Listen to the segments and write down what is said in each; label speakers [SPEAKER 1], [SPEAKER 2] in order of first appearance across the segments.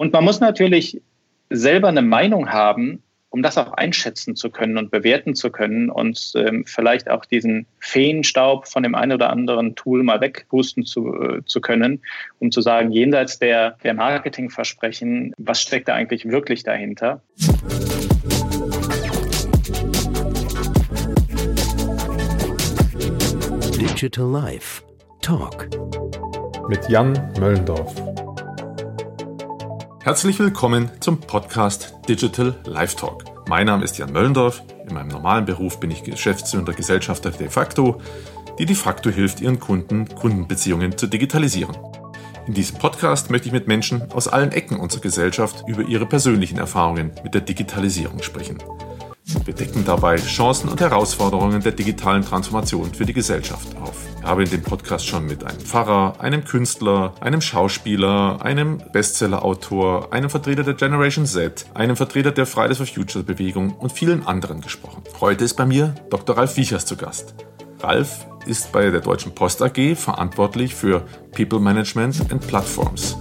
[SPEAKER 1] Und man muss natürlich selber eine Meinung haben, um das auch einschätzen zu können und bewerten zu können und ähm, vielleicht auch diesen Feenstaub von dem einen oder anderen Tool mal wegpusten zu, äh, zu können, um zu sagen, jenseits der, der Marketingversprechen, was steckt da eigentlich wirklich dahinter?
[SPEAKER 2] Digital Life Talk
[SPEAKER 3] mit Jan Möllendorf. Herzlich willkommen zum Podcast Digital Life Talk. Mein Name ist Jan Möllendorf. In meinem normalen Beruf bin ich Geschäftsführer Gesellschafter De facto, die De facto hilft, ihren Kunden Kundenbeziehungen zu digitalisieren. In diesem Podcast möchte ich mit Menschen aus allen Ecken unserer Gesellschaft über ihre persönlichen Erfahrungen mit der Digitalisierung sprechen. Wir decken dabei Chancen und Herausforderungen der digitalen Transformation für die Gesellschaft auf. Ich habe in dem Podcast schon mit einem Pfarrer, einem Künstler, einem Schauspieler, einem Bestsellerautor, einem Vertreter der Generation Z, einem Vertreter der Fridays for Future Bewegung und vielen anderen gesprochen. Heute ist bei mir Dr. Ralf Wiechers zu Gast. Ralf ist bei der Deutschen Post AG verantwortlich für People Management and Platforms.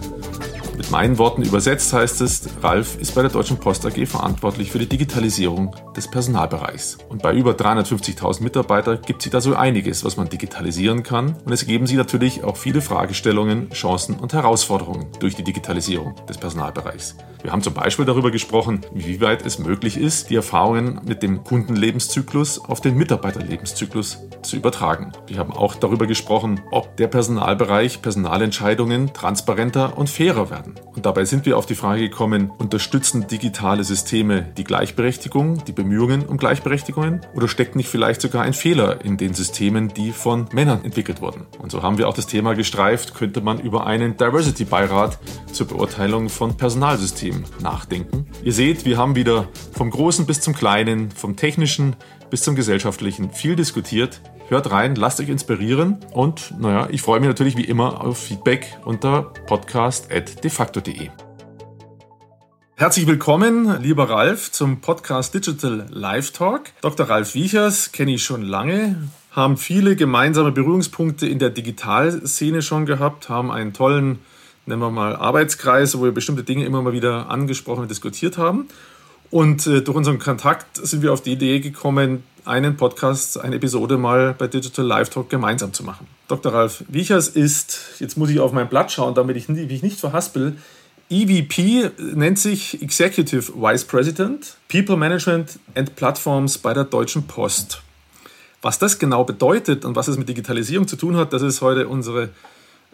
[SPEAKER 3] Mit meinen Worten übersetzt heißt es, Ralf ist bei der Deutschen Post AG verantwortlich für die Digitalisierung des Personalbereichs. Und bei über 350.000 Mitarbeitern gibt es da so einiges, was man digitalisieren kann. Und es geben sie natürlich auch viele Fragestellungen, Chancen und Herausforderungen durch die Digitalisierung des Personalbereichs. Wir haben zum Beispiel darüber gesprochen, wie weit es möglich ist, die Erfahrungen mit dem Kundenlebenszyklus auf den Mitarbeiterlebenszyklus zu übertragen. Wir haben auch darüber gesprochen, ob der Personalbereich Personalentscheidungen transparenter und fairer werden. Und dabei sind wir auf die Frage gekommen, unterstützen digitale Systeme die Gleichberechtigung, die Bemühungen um Gleichberechtigungen oder steckt nicht vielleicht sogar ein Fehler in den Systemen, die von Männern entwickelt wurden? Und so haben wir auch das Thema gestreift, könnte man über einen Diversity-Beirat zur Beurteilung von Personalsystemen nachdenken. Ihr seht, wir haben wieder vom Großen bis zum Kleinen, vom Technischen bis zum Gesellschaftlichen viel diskutiert. Hört rein, lasst euch inspirieren und naja, ich freue mich natürlich wie immer auf Feedback unter podcast.defacto.de. Herzlich willkommen, lieber Ralf, zum Podcast Digital Live Talk. Dr. Ralf Wiechers kenne ich schon lange, haben viele gemeinsame Berührungspunkte in der Digitalszene schon gehabt, haben einen tollen, nennen wir mal, Arbeitskreis, wo wir bestimmte Dinge immer mal wieder angesprochen und diskutiert haben. Und äh, durch unseren Kontakt sind wir auf die Idee gekommen, einen Podcast, eine Episode mal bei Digital Live Talk gemeinsam zu machen. Dr. Ralf Wiechers ist, jetzt muss ich auf mein Blatt schauen, damit ich mich nicht verhaspel, EVP nennt sich Executive Vice President People Management and Platforms bei der Deutschen Post. Was das genau bedeutet und was es mit Digitalisierung zu tun hat, das ist heute unsere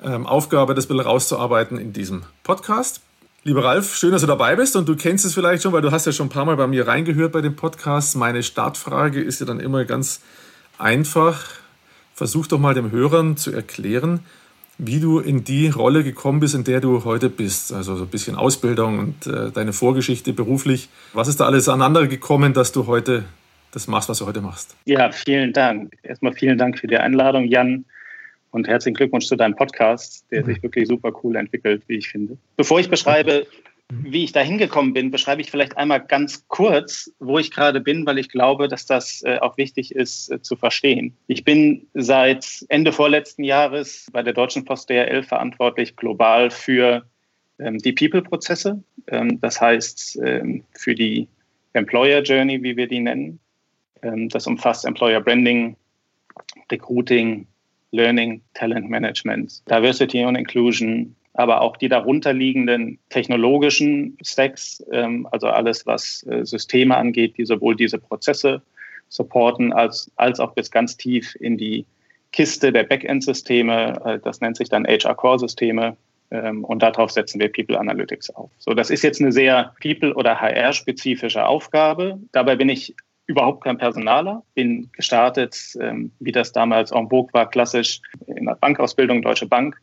[SPEAKER 3] ähm, Aufgabe, das ein bisschen rauszuarbeiten in diesem Podcast. Lieber Ralf, schön, dass du dabei bist und du kennst es vielleicht schon, weil du hast ja schon ein paar Mal bei mir reingehört bei dem Podcast. Meine Startfrage ist ja dann immer ganz einfach. Versuch doch mal dem Hörern zu erklären, wie du in die Rolle gekommen bist, in der du heute bist. Also so ein bisschen Ausbildung und äh, deine Vorgeschichte beruflich. Was ist da alles aneinander gekommen, dass du heute das machst, was du heute machst?
[SPEAKER 1] Ja, vielen Dank. Erstmal vielen Dank für die Einladung, Jan und herzlichen Glückwunsch zu deinem Podcast, der sich wirklich super cool entwickelt, wie ich finde. Bevor ich beschreibe, wie ich da hingekommen bin, beschreibe ich vielleicht einmal ganz kurz, wo ich gerade bin, weil ich glaube, dass das äh, auch wichtig ist äh, zu verstehen. Ich bin seit Ende vorletzten Jahres bei der Deutschen Post DRL verantwortlich global für ähm, die People-Prozesse, ähm, das heißt ähm, für die Employer Journey, wie wir die nennen. Das umfasst Employer Branding, Recruiting, Learning, Talent Management, Diversity und Inclusion, aber auch die darunterliegenden technologischen Stacks, ähm, also alles, was äh, Systeme angeht, die sowohl diese Prozesse supporten, als, als auch bis ganz tief in die Kiste der Backend-Systeme, äh, das nennt sich dann HR-Core-Systeme, ähm, und darauf setzen wir People Analytics auf. So, das ist jetzt eine sehr People- oder HR-spezifische Aufgabe. Dabei bin ich überhaupt kein Personaler, bin gestartet, ähm, wie das damals en vogue war, klassisch in der Bankausbildung, Deutsche Bank,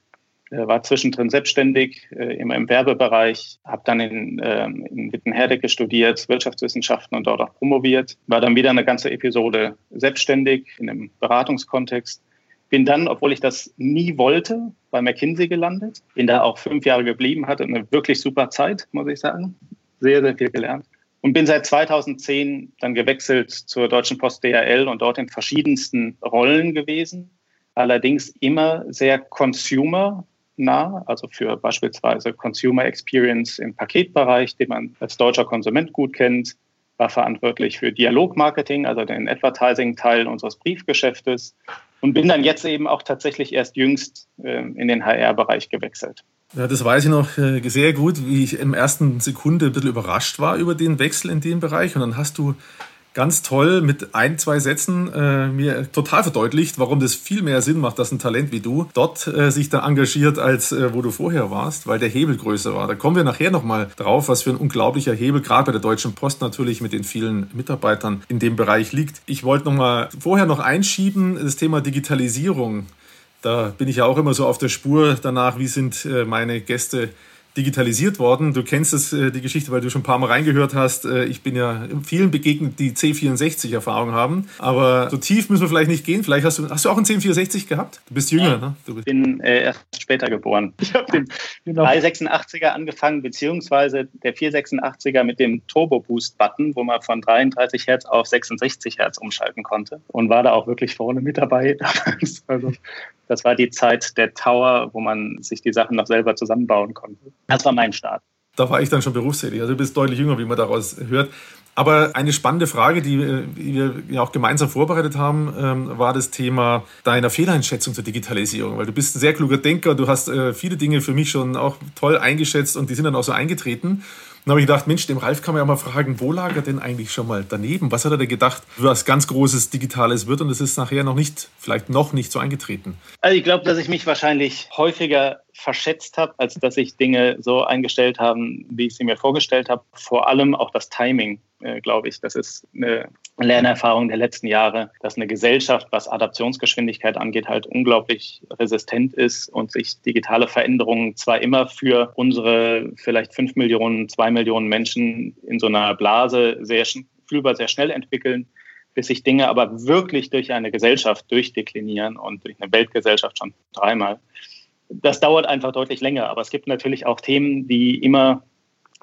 [SPEAKER 1] äh, war zwischendrin selbstständig, äh, immer im Werbebereich, habe dann in, ähm, in Wittenherdecke studiert, Wirtschaftswissenschaften und dort auch promoviert, war dann wieder eine ganze Episode selbstständig in einem Beratungskontext, bin dann, obwohl ich das nie wollte, bei McKinsey gelandet, bin da auch fünf Jahre geblieben, hatte eine wirklich super Zeit, muss ich sagen, sehr, sehr viel gelernt und bin seit 2010 dann gewechselt zur Deutschen Post DHL und dort in verschiedensten Rollen gewesen. Allerdings immer sehr Consumer nah, also für beispielsweise Consumer Experience im Paketbereich, den man als deutscher Konsument gut kennt, war verantwortlich für Dialogmarketing, also den Advertising-Teil unseres Briefgeschäftes und bin dann jetzt eben auch tatsächlich erst jüngst äh, in den HR-Bereich gewechselt.
[SPEAKER 3] Ja, das weiß ich noch äh, sehr gut, wie ich im ersten Sekunde ein bisschen überrascht war über den Wechsel in dem Bereich. Und dann hast du ganz toll mit ein, zwei Sätzen äh, mir total verdeutlicht, warum das viel mehr Sinn macht, dass ein Talent wie du dort äh, sich da engagiert, als äh, wo du vorher warst, weil der Hebel größer war. Da kommen wir nachher nochmal drauf, was für ein unglaublicher Hebel gerade bei der Deutschen Post natürlich mit den vielen Mitarbeitern in dem Bereich liegt. Ich wollte nochmal vorher noch einschieben, das Thema Digitalisierung. Da bin ich ja auch immer so auf der Spur danach, wie sind äh, meine Gäste digitalisiert worden. Du kennst es, äh, die Geschichte, weil du schon ein paar Mal reingehört hast. Äh, ich bin ja vielen begegnet, die C64-Erfahrung haben. Aber so tief müssen wir vielleicht nicht gehen. Vielleicht hast du, hast du auch einen C64 gehabt? Du bist jünger, ne?
[SPEAKER 1] Du Ich bin äh, erst später geboren. Ich habe den genau. 386er angefangen, beziehungsweise der 486er mit dem Turbo-Boost-Button, wo man von 33 Hertz auf 66 Hertz umschalten konnte. Und war da auch wirklich vorne mit dabei. also das war die Zeit der Tower, wo man sich die Sachen noch selber zusammenbauen konnte. Das war mein Start.
[SPEAKER 3] Da war ich dann schon berufstätig. Also du bist deutlich jünger, wie man daraus hört. Aber eine spannende Frage, die wir ja auch gemeinsam vorbereitet haben, ähm, war das Thema deiner Fehleinschätzung zur Digitalisierung. Weil du bist ein sehr kluger Denker, du hast äh, viele Dinge für mich schon auch toll eingeschätzt und die sind dann auch so eingetreten. Dann habe ich gedacht, Mensch, dem Ralf kann man ja mal fragen, wo lag er denn eigentlich schon mal daneben? Was hat er denn gedacht, was ganz Großes Digitales wird? Und es ist nachher noch nicht, vielleicht noch nicht so eingetreten.
[SPEAKER 1] Also ich glaube, dass ich mich wahrscheinlich häufiger verschätzt habe, als dass ich Dinge so eingestellt habe, wie ich sie mir vorgestellt habe. Vor allem auch das Timing, äh, glaube ich. Das ist eine Lernerfahrung der letzten Jahre, dass eine Gesellschaft, was Adaptionsgeschwindigkeit angeht, halt unglaublich resistent ist und sich digitale Veränderungen zwar immer für unsere vielleicht fünf Millionen, zwei Millionen Menschen in so einer Blase sehr fühlbar sehr schnell entwickeln, bis sich Dinge aber wirklich durch eine Gesellschaft durchdeklinieren und durch eine Weltgesellschaft schon dreimal. Das dauert einfach deutlich länger, aber es gibt natürlich auch Themen, die immer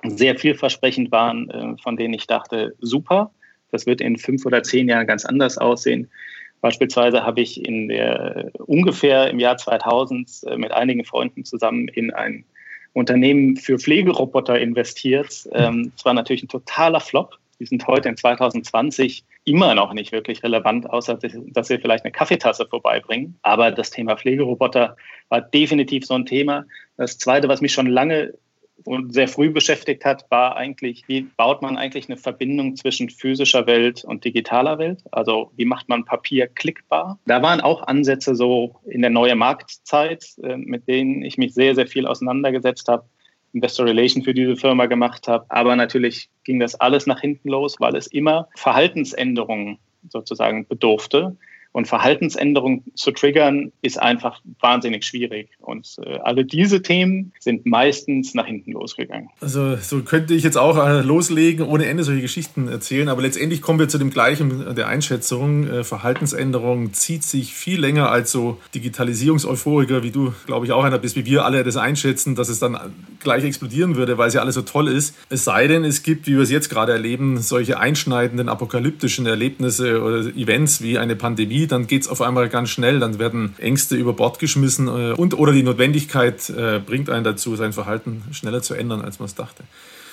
[SPEAKER 1] sehr vielversprechend waren, äh, von denen ich dachte, super, das wird in fünf oder zehn Jahren ganz anders aussehen. Beispielsweise habe ich in der, ungefähr im Jahr 2000 äh, mit einigen Freunden zusammen in ein Unternehmen für Pflegeroboter investiert. Ähm, das war natürlich ein totaler Flop. Die sind heute in 2020 immer noch nicht wirklich relevant, außer dass sie vielleicht eine Kaffeetasse vorbeibringen. Aber das Thema Pflegeroboter war definitiv so ein Thema. Das Zweite, was mich schon lange und sehr früh beschäftigt hat, war eigentlich, wie baut man eigentlich eine Verbindung zwischen physischer Welt und digitaler Welt? Also wie macht man Papier klickbar? Da waren auch Ansätze so in der neue Marktzeit, äh, mit denen ich mich sehr, sehr viel auseinandergesetzt habe. Investor Relation für diese Firma gemacht habe. Aber natürlich ging das alles nach hinten los, weil es immer Verhaltensänderungen sozusagen bedurfte. Und Verhaltensänderungen zu triggern, ist einfach wahnsinnig schwierig. Und äh, alle diese Themen sind meistens nach hinten losgegangen.
[SPEAKER 3] Also so könnte ich jetzt auch äh, loslegen, ohne Ende solche Geschichten erzählen. Aber letztendlich kommen wir zu dem gleichen äh, der Einschätzung. Äh, Verhaltensänderung zieht sich viel länger als so Digitalisierungseuphoriker, wie du, glaube ich, auch einer bist, wie wir alle das einschätzen, dass es dann gleich explodieren würde, weil es ja alles so toll ist. Es sei denn, es gibt, wie wir es jetzt gerade erleben, solche einschneidenden apokalyptischen Erlebnisse oder Events wie eine Pandemie dann geht es auf einmal ganz schnell, dann werden Ängste über Bord geschmissen äh, und oder die Notwendigkeit äh, bringt einen dazu, sein Verhalten schneller zu ändern, als man es dachte.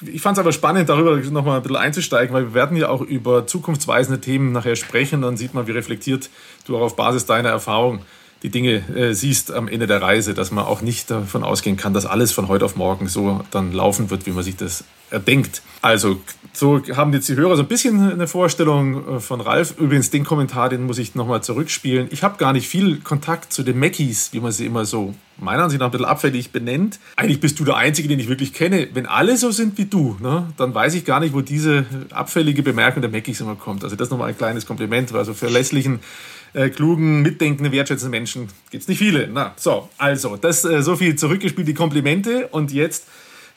[SPEAKER 3] Ich fand es aber spannend, darüber nochmal ein bisschen einzusteigen, weil wir werden ja auch über zukunftsweisende Themen nachher sprechen. Dann sieht man, wie reflektiert du auch auf Basis deiner Erfahrung die Dinge äh, siehst am Ende der Reise, dass man auch nicht davon ausgehen kann, dass alles von heute auf morgen so dann laufen wird, wie man sich das erdenkt. Also so haben jetzt die Hörer so ein bisschen eine Vorstellung äh, von Ralf. Übrigens, den Kommentar, den muss ich nochmal zurückspielen. Ich habe gar nicht viel Kontakt zu den Mackies, wie man sie immer so meiner Ansicht nach ein bisschen abfällig benennt. Eigentlich bist du der Einzige, den ich wirklich kenne. Wenn alle so sind wie du, ne, dann weiß ich gar nicht, wo diese abfällige Bemerkung der Mackies immer kommt. Also das nochmal ein kleines Kompliment. Also verlässlichen, äh, klugen, mitdenkenden, wertschätzenden Menschen gibt es nicht viele. Na, so, also, das äh, so viel zurückgespielt, die Komplimente. Und jetzt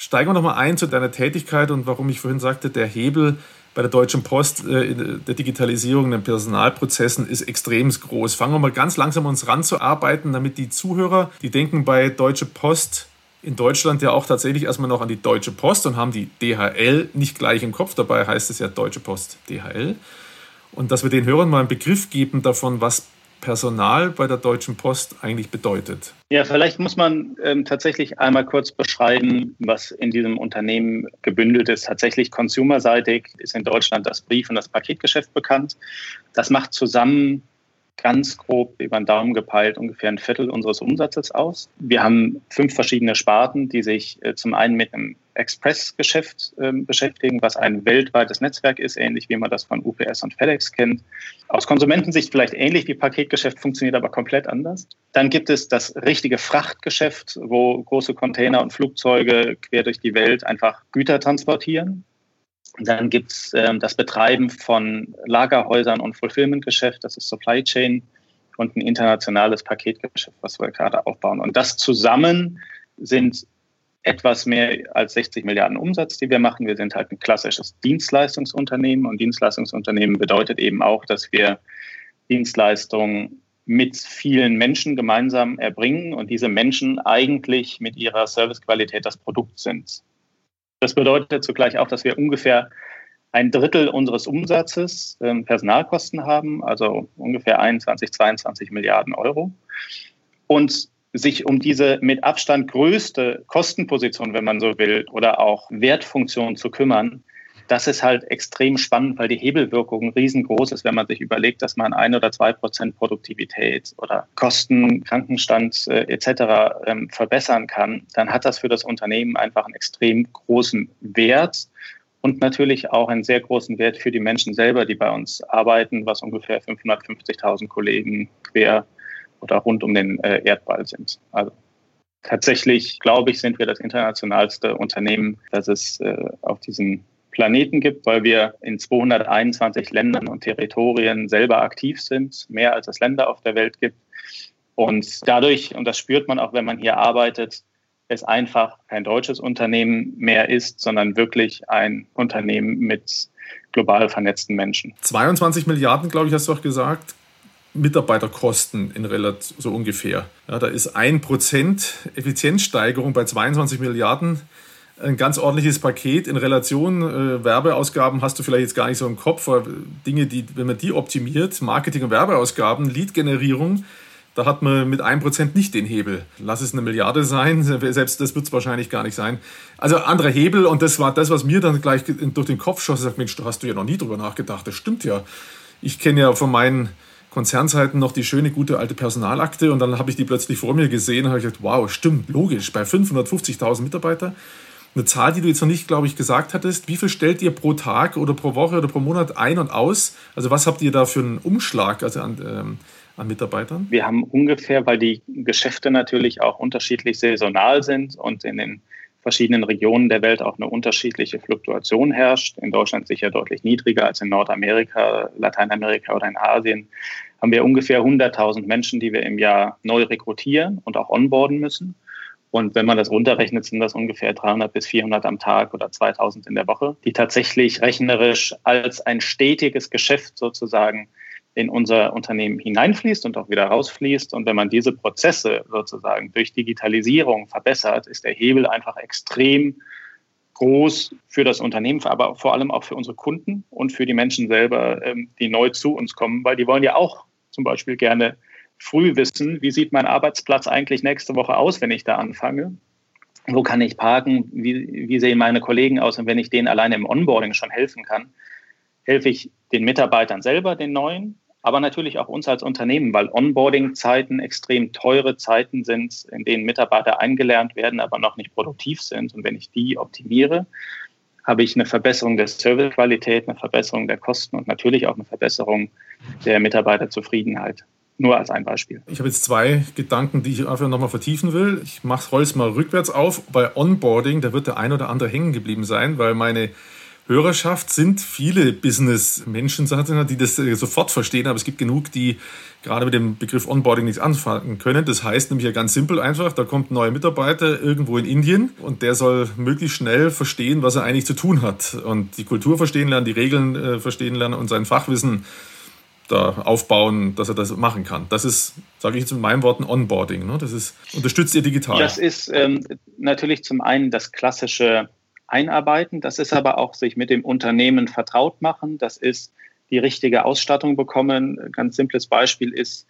[SPEAKER 3] Steigen wir nochmal ein zu deiner Tätigkeit und warum ich vorhin sagte, der Hebel bei der Deutschen Post äh, der Digitalisierung den Personalprozessen ist extrem groß. Fangen wir mal ganz langsam uns ranzuarbeiten, damit die Zuhörer, die denken bei Deutsche Post in Deutschland ja auch tatsächlich erstmal noch an die Deutsche Post und haben die DHL nicht gleich im Kopf. Dabei heißt es ja Deutsche Post DHL. Und dass wir den Hörern mal einen Begriff geben davon, was Personal bei der Deutschen Post eigentlich bedeutet?
[SPEAKER 1] Ja, vielleicht muss man ähm, tatsächlich einmal kurz beschreiben, was in diesem Unternehmen gebündelt ist. Tatsächlich consumerseitig ist in Deutschland das Brief- und das Paketgeschäft bekannt. Das macht zusammen ganz grob über den Daumen gepeilt ungefähr ein Viertel unseres Umsatzes aus. Wir haben fünf verschiedene Sparten, die sich äh, zum einen mit einem Express-Geschäft äh, beschäftigen, was ein weltweites Netzwerk ist, ähnlich wie man das von UPS und FedEx kennt. Aus Konsumentensicht vielleicht ähnlich wie Paketgeschäft, funktioniert aber komplett anders. Dann gibt es das richtige Frachtgeschäft, wo große Container und Flugzeuge quer durch die Welt einfach Güter transportieren. Dann gibt es ähm, das Betreiben von Lagerhäusern und Fulfillment-Geschäft, das ist Supply Chain und ein internationales Paketgeschäft, was wir gerade aufbauen. Und das zusammen sind etwas mehr als 60 Milliarden Umsatz, die wir machen. Wir sind halt ein klassisches Dienstleistungsunternehmen und Dienstleistungsunternehmen bedeutet eben auch, dass wir Dienstleistungen mit vielen Menschen gemeinsam erbringen und diese Menschen eigentlich mit ihrer Servicequalität das Produkt sind. Das bedeutet zugleich auch, dass wir ungefähr ein Drittel unseres Umsatzes ähm, Personalkosten haben, also ungefähr 21, 22 Milliarden Euro. Und sich um diese mit Abstand größte Kostenposition, wenn man so will, oder auch Wertfunktion zu kümmern, das ist halt extrem spannend, weil die Hebelwirkung riesengroß ist, wenn man sich überlegt, dass man ein oder zwei Prozent Produktivität oder Kosten, Krankenstand äh, etc. Ähm, verbessern kann, dann hat das für das Unternehmen einfach einen extrem großen Wert und natürlich auch einen sehr großen Wert für die Menschen selber, die bei uns arbeiten, was ungefähr 550.000 Kollegen quer oder rund um den äh, Erdball sind. Also tatsächlich, glaube ich, sind wir das internationalste Unternehmen, das es äh, auf diesem Planeten gibt, weil wir in 221 Ländern und Territorien selber aktiv sind, mehr als es Länder auf der Welt gibt. Und dadurch, und das spürt man auch, wenn man hier arbeitet, es einfach kein deutsches Unternehmen mehr ist, sondern wirklich ein Unternehmen mit global vernetzten Menschen.
[SPEAKER 3] 22 Milliarden, glaube ich, hast du auch gesagt. Mitarbeiterkosten in Relation so ungefähr. Ja, da ist ein Prozent Effizienzsteigerung bei 22 Milliarden ein ganz ordentliches Paket in Relation. Äh, Werbeausgaben hast du vielleicht jetzt gar nicht so im Kopf, aber Dinge, die, wenn man die optimiert, Marketing- und Werbeausgaben, Lead-Generierung, da hat man mit 1% nicht den Hebel. Lass es eine Milliarde sein, selbst das wird es wahrscheinlich gar nicht sein. Also anderer Hebel und das war das, was mir dann gleich durch den Kopf schoss. Ich sag, Mensch, da hast du ja noch nie drüber nachgedacht. Das stimmt ja. Ich kenne ja von meinen Konzernzeiten noch die schöne, gute alte Personalakte und dann habe ich die plötzlich vor mir gesehen und habe gesagt, wow, stimmt, logisch, bei 550.000 Mitarbeitern eine Zahl, die du jetzt noch nicht, glaube ich, gesagt hattest. Wie viel stellt ihr pro Tag oder pro Woche oder pro Monat ein und aus? Also was habt ihr da für einen Umschlag also an, ähm, an Mitarbeitern?
[SPEAKER 1] Wir haben ungefähr, weil die Geschäfte natürlich auch unterschiedlich saisonal sind und in den verschiedenen Regionen der Welt auch eine unterschiedliche Fluktuation herrscht. In Deutschland sicher deutlich niedriger als in Nordamerika, Lateinamerika oder in Asien. Haben wir ungefähr 100.000 Menschen, die wir im Jahr neu rekrutieren und auch onboarden müssen. Und wenn man das runterrechnet, sind das ungefähr 300 bis 400 am Tag oder 2000 in der Woche, die tatsächlich rechnerisch als ein stetiges Geschäft sozusagen in unser Unternehmen hineinfließt und auch wieder rausfließt. Und wenn man diese Prozesse sozusagen durch Digitalisierung verbessert, ist der Hebel einfach extrem groß für das Unternehmen, aber vor allem auch für unsere Kunden und für die Menschen selber, ähm, die neu zu uns kommen, weil die wollen ja auch zum Beispiel gerne früh wissen, wie sieht mein Arbeitsplatz eigentlich nächste Woche aus, wenn ich da anfange. Wo kann ich parken? Wie, wie sehen meine Kollegen aus? Und wenn ich denen alleine im Onboarding schon helfen kann, helfe ich den Mitarbeitern selber, den neuen, aber natürlich auch uns als Unternehmen, weil Onboarding-Zeiten extrem teure Zeiten sind, in denen Mitarbeiter eingelernt werden, aber noch nicht produktiv sind. Und wenn ich die optimiere, habe ich eine Verbesserung der Servicequalität, eine Verbesserung der Kosten und natürlich auch eine Verbesserung der Mitarbeiterzufriedenheit. Nur als ein Beispiel.
[SPEAKER 3] Ich habe jetzt zwei Gedanken, die ich einfach nochmal vertiefen will. Ich roll es mal rückwärts auf. Bei Onboarding, da wird der ein oder andere hängen geblieben sein, weil meine Hörerschaft sind viele Business-Menschen, die das äh, sofort verstehen, aber es gibt genug, die gerade mit dem Begriff Onboarding nichts anfangen können. Das heißt nämlich ja ganz simpel einfach, da kommt ein neuer Mitarbeiter irgendwo in Indien und der soll möglichst schnell verstehen, was er eigentlich zu tun hat und die Kultur verstehen lernen, die Regeln äh, verstehen lernen und sein Fachwissen da aufbauen, dass er das machen kann. Das ist, sage ich jetzt mit meinen Worten, Onboarding. Ne? Das ist, unterstützt ihr digital.
[SPEAKER 1] Das ist ähm, natürlich zum einen das klassische Einarbeiten. Das ist aber auch sich mit dem Unternehmen vertraut machen. Das ist die richtige Ausstattung bekommen. Ein ganz simples Beispiel ist,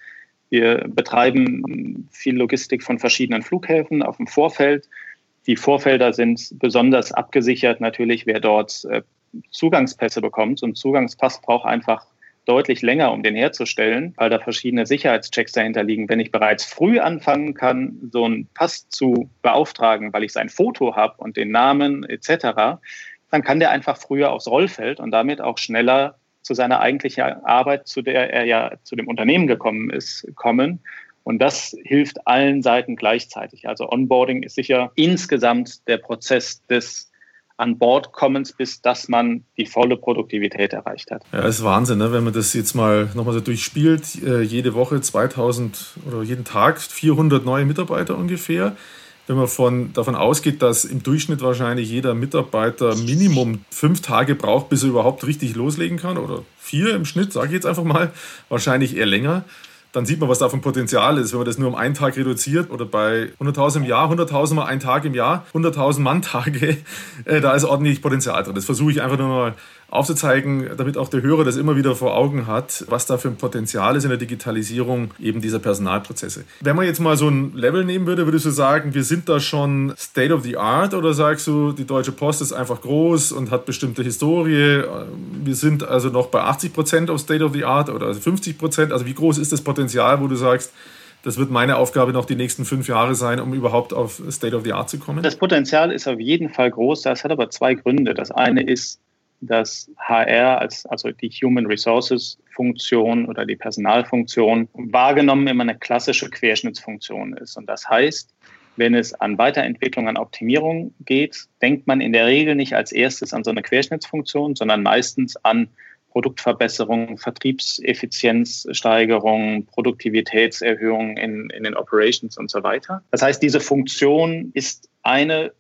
[SPEAKER 1] Wir betreiben viel Logistik von verschiedenen Flughäfen auf dem Vorfeld. Die Vorfelder sind besonders abgesichert natürlich, wer dort äh, Zugangspässe bekommt. Und Zugangspass braucht einfach deutlich länger, um den herzustellen, weil da verschiedene Sicherheitschecks dahinter liegen. Wenn ich bereits früh anfangen kann, so einen Pass zu beauftragen, weil ich sein Foto habe und den Namen etc., dann kann der einfach früher aufs Rollfeld und damit auch schneller zu seiner eigentlichen Arbeit, zu der er ja zu dem Unternehmen gekommen ist, kommen. Und das hilft allen Seiten gleichzeitig. Also Onboarding ist sicher insgesamt der Prozess des an Bord kommens, bis dass man die volle Produktivität erreicht hat.
[SPEAKER 3] Ja, ist Wahnsinn, ne? wenn man das jetzt mal nochmal so durchspielt. Äh, jede Woche 2000 oder jeden Tag 400 neue Mitarbeiter ungefähr. Wenn man von, davon ausgeht, dass im Durchschnitt wahrscheinlich jeder Mitarbeiter Minimum fünf Tage braucht, bis er überhaupt richtig loslegen kann, oder vier im Schnitt, sage ich jetzt einfach mal, wahrscheinlich eher länger dann sieht man, was da für ein Potenzial ist. Wenn man das nur um einen Tag reduziert oder bei 100.000 im Jahr, 100.000 mal einen Tag im Jahr, 100.000 Mann-Tage, äh, da ist ordentlich Potenzial drin. Das versuche ich einfach nur mal aufzuzeigen, damit auch der Hörer das immer wieder vor Augen hat, was da für ein Potenzial ist in der Digitalisierung eben dieser Personalprozesse. Wenn man jetzt mal so ein Level nehmen würde, würdest du sagen, wir sind da schon State of the Art oder sagst du, die Deutsche Post ist einfach groß und hat bestimmte Historie? Wir sind also noch bei 80 Prozent auf State of the Art oder 50 Prozent. Also wie groß ist das Potenzial, wo du sagst, das wird meine Aufgabe noch die nächsten fünf Jahre sein, um überhaupt auf State of the Art zu kommen?
[SPEAKER 1] Das Potenzial ist auf jeden Fall groß. Das hat aber zwei Gründe. Das eine ist, dass HR als also die Human Resources Funktion oder die Personalfunktion wahrgenommen immer eine klassische Querschnittsfunktion ist. Und das heißt, wenn es an Weiterentwicklung, an Optimierung geht, denkt man in der Regel nicht als erstes an so eine Querschnittsfunktion, sondern meistens an Produktverbesserung, Vertriebseffizienzsteigerung, Produktivitätserhöhung in, in den Operations und so weiter. Das heißt, diese Funktion ist eine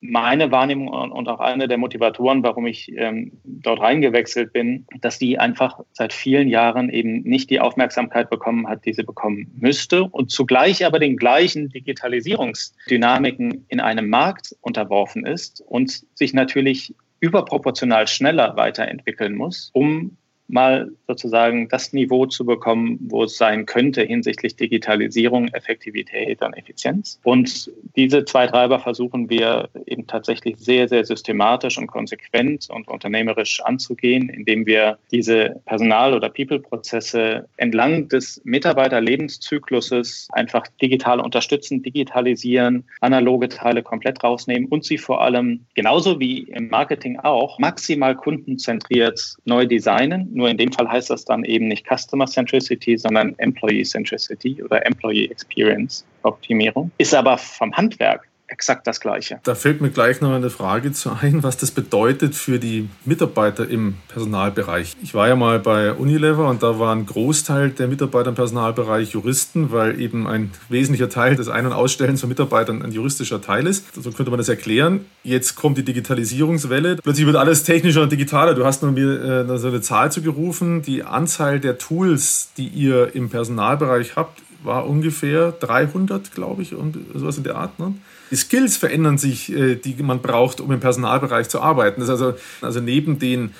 [SPEAKER 1] meine Wahrnehmung und auch eine der Motivatoren, warum ich ähm, dort reingewechselt bin, dass die einfach seit vielen Jahren eben nicht die Aufmerksamkeit bekommen hat, die sie bekommen müsste und zugleich aber den gleichen Digitalisierungsdynamiken in einem Markt unterworfen ist und sich natürlich überproportional schneller weiterentwickeln muss, um mal sozusagen das Niveau zu bekommen, wo es sein könnte hinsichtlich Digitalisierung, Effektivität und Effizienz. Und diese zwei Treiber versuchen wir eben tatsächlich sehr, sehr systematisch und konsequent und unternehmerisch anzugehen, indem wir diese Personal- oder People-Prozesse entlang des Mitarbeiterlebenszykluses einfach digital unterstützen, digitalisieren, analoge Teile komplett rausnehmen und sie vor allem genauso wie im Marketing auch maximal kundenzentriert neu designen, nur in dem Fall heißt das dann eben nicht Customer Centricity, sondern Employee Centricity oder Employee Experience Optimierung. Ist aber vom Handwerk exakt das Gleiche.
[SPEAKER 3] Da fällt mir gleich noch eine Frage zu ein, was das bedeutet für die Mitarbeiter im Personalbereich. Ich war ja mal bei Unilever und da war ein Großteil der Mitarbeiter im Personalbereich Juristen, weil eben ein wesentlicher Teil des Ein- und Ausstellens von Mitarbeitern ein juristischer Teil ist. So könnte man das erklären. Jetzt kommt die Digitalisierungswelle. Plötzlich wird alles technischer und digitaler. Du hast mir äh, so eine Zahl zugerufen. Die Anzahl der Tools, die ihr im Personalbereich habt, war ungefähr 300, glaube ich, und sowas in der Art. Ne? Die Skills verändern sich, äh, die man braucht, um im Personalbereich zu arbeiten. Also, also neben den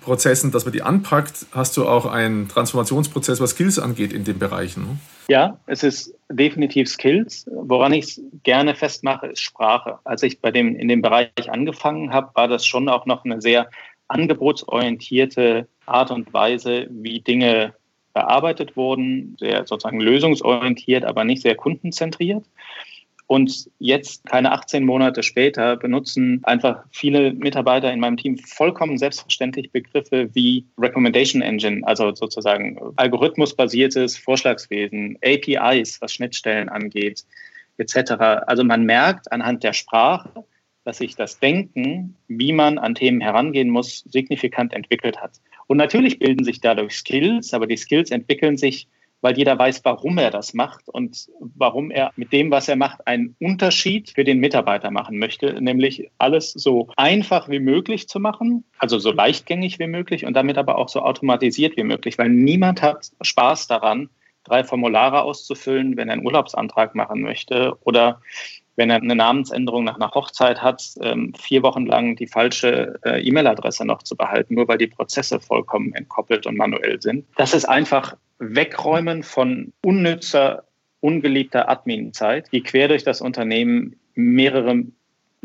[SPEAKER 3] Prozessen, dass man die anpackt, hast du auch einen Transformationsprozess, was Skills angeht in den Bereichen. Ne?
[SPEAKER 1] Ja, es ist definitiv Skills. Woran ich es gerne festmache, ist Sprache. Als ich bei dem, in dem Bereich angefangen habe, war das schon auch noch eine sehr angebotsorientierte Art und Weise, wie Dinge bearbeitet wurden, sehr sozusagen lösungsorientiert, aber nicht sehr kundenzentriert. Und jetzt, keine 18 Monate später, benutzen einfach viele Mitarbeiter in meinem Team vollkommen selbstverständlich Begriffe wie Recommendation Engine, also sozusagen algorithmusbasiertes Vorschlagswesen, APIs, was Schnittstellen angeht, etc. Also man merkt anhand der Sprache, dass sich das Denken, wie man an Themen herangehen muss, signifikant entwickelt hat. Und natürlich bilden sich dadurch Skills, aber die Skills entwickeln sich, weil jeder weiß, warum er das macht und warum er mit dem, was er macht, einen Unterschied für den Mitarbeiter machen möchte, nämlich alles so einfach wie möglich zu machen, also so leichtgängig wie möglich und damit aber auch so automatisiert wie möglich, weil niemand hat Spaß daran, drei Formulare auszufüllen, wenn er einen Urlaubsantrag machen möchte oder wenn er eine Namensänderung nach einer Hochzeit hat, ähm, vier Wochen lang die falsche äh, E-Mail-Adresse noch zu behalten, nur weil die Prozesse vollkommen entkoppelt und manuell sind. Das ist einfach Wegräumen von unnützer, ungeliebter Admin-Zeit, die quer durch das Unternehmen mehrere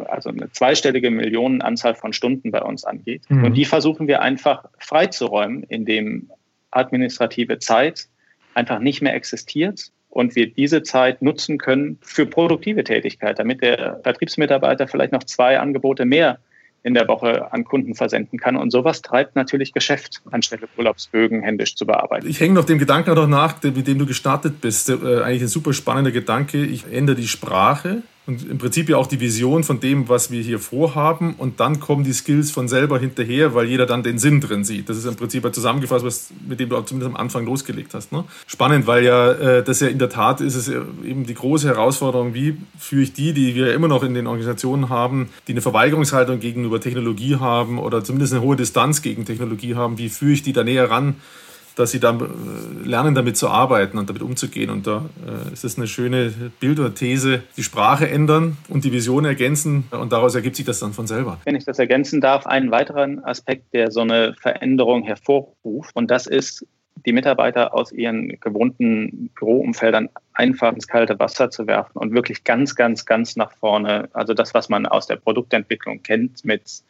[SPEAKER 1] also eine zweistellige Millionenanzahl von Stunden bei uns angeht. Mhm. Und die versuchen wir einfach freizuräumen, indem administrative Zeit einfach nicht mehr existiert und wir diese Zeit nutzen können für produktive Tätigkeit, damit der Vertriebsmitarbeiter vielleicht noch zwei Angebote mehr in der Woche an Kunden versenden kann. Und sowas treibt natürlich Geschäft, anstelle Urlaubsbögen händisch zu bearbeiten.
[SPEAKER 3] Ich hänge noch dem Gedanken noch nach, mit dem du gestartet bist. Äh, eigentlich ein super spannender Gedanke. Ich ändere die Sprache und im Prinzip ja auch die Vision von dem, was wir hier vorhaben. Und dann kommen die Skills von selber hinterher, weil jeder dann den Sinn drin sieht. Das ist im Prinzip zusammengefasst, was, mit dem du zumindest am Anfang losgelegt hast. Ne? Spannend, weil ja äh, das ja in der Tat ist es eben die große Herausforderung, wie führe ich die, die wir immer noch in den Organisationen haben, die eine Verweigerungshaltung gegenüber Technologie haben oder zumindest eine hohe Distanz gegen Technologie haben, wie führe ich die da näher ran? Dass sie dann äh, lernen, damit zu arbeiten und damit umzugehen. Und da äh, ist das eine schöne Bild oder These, die Sprache ändern und die Vision ergänzen und daraus ergibt sich das dann von selber.
[SPEAKER 1] Wenn ich das ergänzen darf, einen weiteren Aspekt, der so eine Veränderung hervorruft und das ist die Mitarbeiter aus ihren gewohnten Büroumfeldern einfach ins kalte Wasser zu werfen und wirklich ganz, ganz, ganz nach vorne. Also das, was man aus der Produktentwicklung kennt mit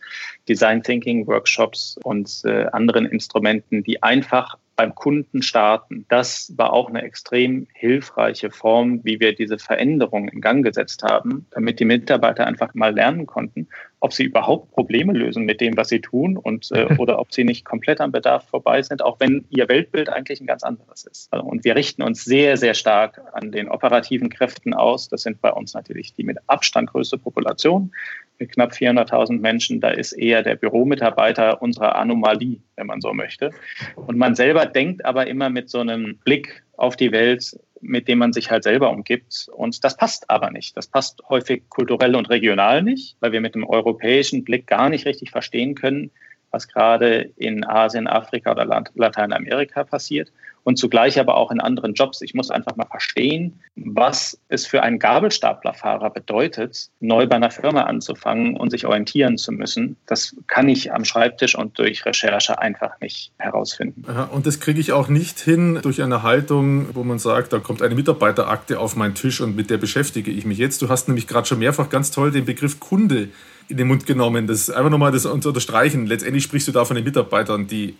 [SPEAKER 1] Design Thinking Workshops und äh, anderen Instrumenten, die einfach beim Kunden starten. Das war auch eine extrem hilfreiche Form, wie wir diese Veränderung in Gang gesetzt haben, damit die Mitarbeiter einfach mal lernen konnten, ob sie überhaupt Probleme lösen mit dem, was sie tun und äh, oder ob sie nicht komplett am Bedarf vorbei sind, auch wenn ihr Weltbild eigentlich ein ganz anderes ist. Also, und wir richten uns sehr, sehr stark an den operativen Kräften aus. Das sind bei uns natürlich die mit Abstand größte Population mit knapp 400.000 Menschen, da ist eher der Büromitarbeiter unsere Anomalie, wenn man so möchte. Und man selber denkt aber immer mit so einem Blick auf die Welt, mit dem man sich halt selber umgibt. Und das passt aber nicht. Das passt häufig kulturell und regional nicht, weil wir mit dem europäischen Blick gar nicht richtig verstehen können, was gerade in Asien, Afrika oder Lateinamerika passiert und zugleich aber auch in anderen Jobs. Ich muss einfach mal verstehen, was es für einen Gabelstaplerfahrer bedeutet, neu bei einer Firma anzufangen und sich orientieren zu müssen. Das kann ich am Schreibtisch und durch Recherche einfach nicht herausfinden.
[SPEAKER 3] und das kriege ich auch nicht hin durch eine Haltung, wo man sagt, da kommt eine Mitarbeiterakte auf meinen Tisch und mit der beschäftige ich mich jetzt. Du hast nämlich gerade schon mehrfach ganz toll den Begriff Kunde in den Mund genommen. Das ist einfach nochmal das zu unterstreichen. Letztendlich sprichst du da von den Mitarbeitern, die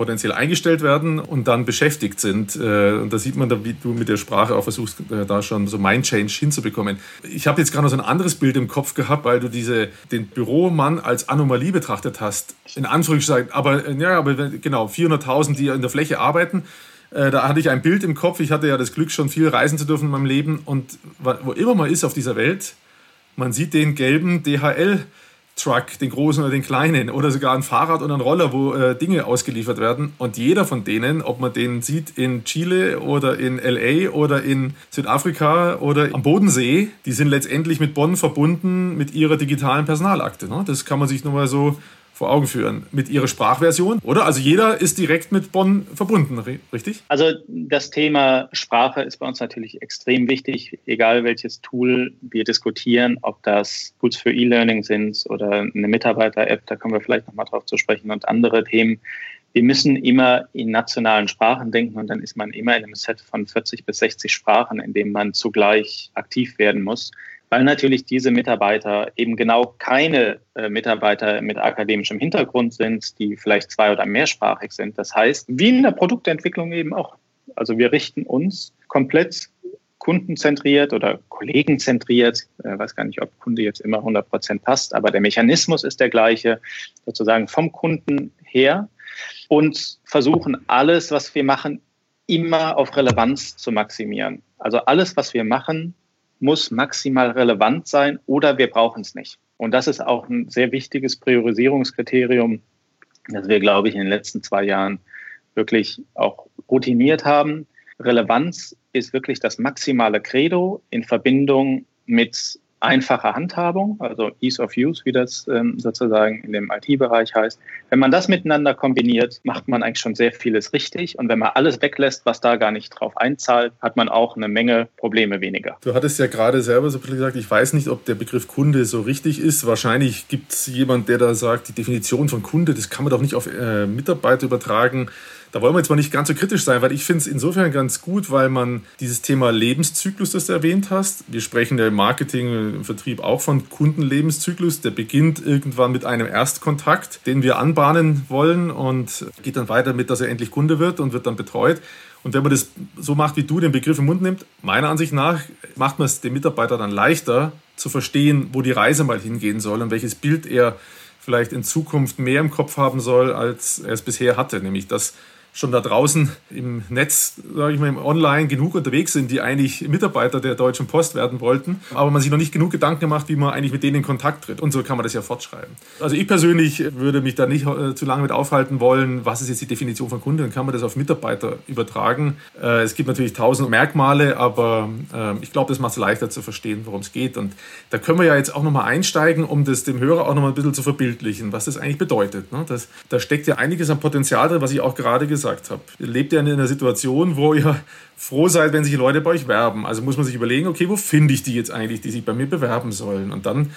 [SPEAKER 3] potenziell eingestellt werden und dann beschäftigt sind. Äh, und da sieht man, wie du mit der Sprache auch versuchst, äh, da schon so Mind Change hinzubekommen. Ich habe jetzt gerade noch so ein anderes Bild im Kopf gehabt, weil du diese, den Büromann als Anomalie betrachtet hast. In Anführungszeichen, aber, äh, ja, aber genau, 400.000, die in der Fläche arbeiten. Da hatte ich ein Bild im Kopf. Ich hatte ja das Glück, schon viel reisen zu dürfen in meinem Leben. Und wo immer man ist auf dieser Welt, man sieht den gelben DHL Truck, den großen oder den kleinen, oder sogar ein Fahrrad oder ein Roller, wo äh, Dinge ausgeliefert werden. Und jeder von denen, ob man den sieht in Chile oder in LA oder in Südafrika oder am Bodensee, die sind letztendlich mit Bonn verbunden mit ihrer digitalen Personalakte. Ne? Das kann man sich nur mal so vor Augen führen mit ihrer Sprachversion, oder? Also jeder ist direkt mit Bonn verbunden, richtig?
[SPEAKER 1] Also das Thema Sprache ist bei uns natürlich extrem wichtig, egal welches Tool wir diskutieren, ob das Tools für E-Learning sind oder eine Mitarbeiter-App, da kommen wir vielleicht nochmal drauf zu sprechen und andere Themen. Wir müssen immer in nationalen Sprachen denken und dann ist man immer in einem Set von 40 bis 60 Sprachen, in dem man zugleich aktiv werden muss weil natürlich diese Mitarbeiter eben genau keine äh, Mitarbeiter mit akademischem Hintergrund sind, die vielleicht zwei- oder mehrsprachig sind. Das heißt, wie in der Produktentwicklung eben auch. Also wir richten uns komplett kundenzentriert oder kollegenzentriert, äh, weiß gar nicht, ob Kunde jetzt immer 100 Prozent passt, aber der Mechanismus ist der gleiche, sozusagen vom Kunden her und versuchen alles, was wir machen, immer auf Relevanz zu maximieren. Also alles, was wir machen, muss maximal relevant sein oder wir brauchen es nicht. Und das ist auch ein sehr wichtiges Priorisierungskriterium, das wir, glaube ich, in den letzten zwei Jahren wirklich auch routiniert haben. Relevanz ist wirklich das maximale Credo in Verbindung mit einfache Handhabung, also Ease of Use, wie das ähm, sozusagen in dem IT-Bereich heißt. Wenn man das miteinander kombiniert, macht man eigentlich schon sehr vieles richtig. Und wenn man alles weglässt, was da gar nicht drauf einzahlt, hat man auch eine Menge Probleme weniger.
[SPEAKER 3] Du hattest ja gerade selber so gesagt, ich weiß nicht, ob der Begriff Kunde so richtig ist. Wahrscheinlich gibt es jemand, der da sagt, die Definition von Kunde, das kann man doch nicht auf äh, Mitarbeiter übertragen. Da wollen wir jetzt mal nicht ganz so kritisch sein, weil ich finde es insofern ganz gut, weil man dieses Thema Lebenszyklus, das du erwähnt hast, wir sprechen ja im Marketing, im Vertrieb auch von Kundenlebenszyklus, der beginnt irgendwann mit einem Erstkontakt, den wir anbahnen wollen und geht dann weiter mit, dass er endlich Kunde wird und wird dann betreut. Und wenn man das so macht, wie du den Begriff im Mund nimmt, meiner Ansicht nach macht man es dem Mitarbeiter dann leichter zu verstehen, wo die Reise mal hingehen soll und welches Bild er vielleicht in Zukunft mehr im Kopf haben soll, als er es bisher hatte. Nämlich, dass schon da draußen im Netz, sage ich mal, im Online genug unterwegs sind, die eigentlich Mitarbeiter der Deutschen Post werden wollten, aber man sich noch nicht genug Gedanken gemacht, wie man eigentlich mit denen in Kontakt tritt. Und so kann man das ja fortschreiben. Also ich persönlich würde mich da nicht äh, zu lange mit aufhalten wollen, was ist jetzt die Definition von Kunde und kann man das auf Mitarbeiter übertragen. Äh, es gibt natürlich tausend Merkmale, aber äh, ich glaube, das macht es leichter zu verstehen, worum es geht. Und da können wir ja jetzt auch nochmal einsteigen, um das dem Hörer auch nochmal ein bisschen zu verbildlichen, was das eigentlich bedeutet. Ne? Das, da steckt ja einiges an Potenzial drin, was ich auch gerade gesagt gesagt habe. Ihr lebt ja in einer Situation, wo ihr froh seid, wenn sich Leute bei euch werben. Also muss man sich überlegen, okay, wo finde ich die jetzt eigentlich, die sich bei mir bewerben sollen? Und dann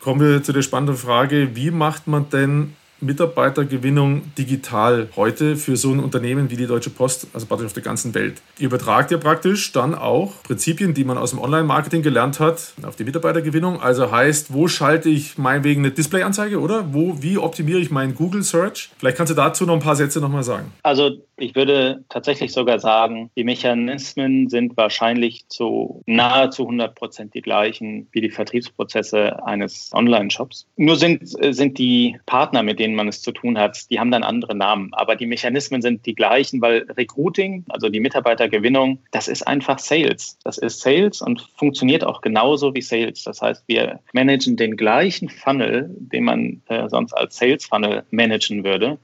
[SPEAKER 3] kommen wir zu der spannenden Frage, wie macht man denn Mitarbeitergewinnung digital heute für so ein Unternehmen wie die Deutsche Post, also praktisch auf der ganzen Welt. Ihr übertragt ja praktisch dann auch Prinzipien, die man aus dem Online-Marketing gelernt hat, auf die Mitarbeitergewinnung. Also heißt, wo schalte ich meinetwegen eine Display-Anzeige, oder? Wo, wie optimiere ich meinen Google Search? Vielleicht kannst du dazu noch ein paar Sätze nochmal sagen.
[SPEAKER 1] Also ich würde tatsächlich sogar sagen, die Mechanismen sind wahrscheinlich zu nahezu 100 Prozent die gleichen wie die Vertriebsprozesse eines Online-Shops. Nur sind, sind die Partner, mit denen denen man es zu tun hat, die haben dann andere Namen. Aber die Mechanismen sind die gleichen, weil Recruiting, also die Mitarbeitergewinnung, das ist einfach Sales. Das ist Sales und funktioniert auch genauso wie Sales. Das heißt, wir managen den gleichen Funnel, den man äh, sonst als Sales Funnel managen würde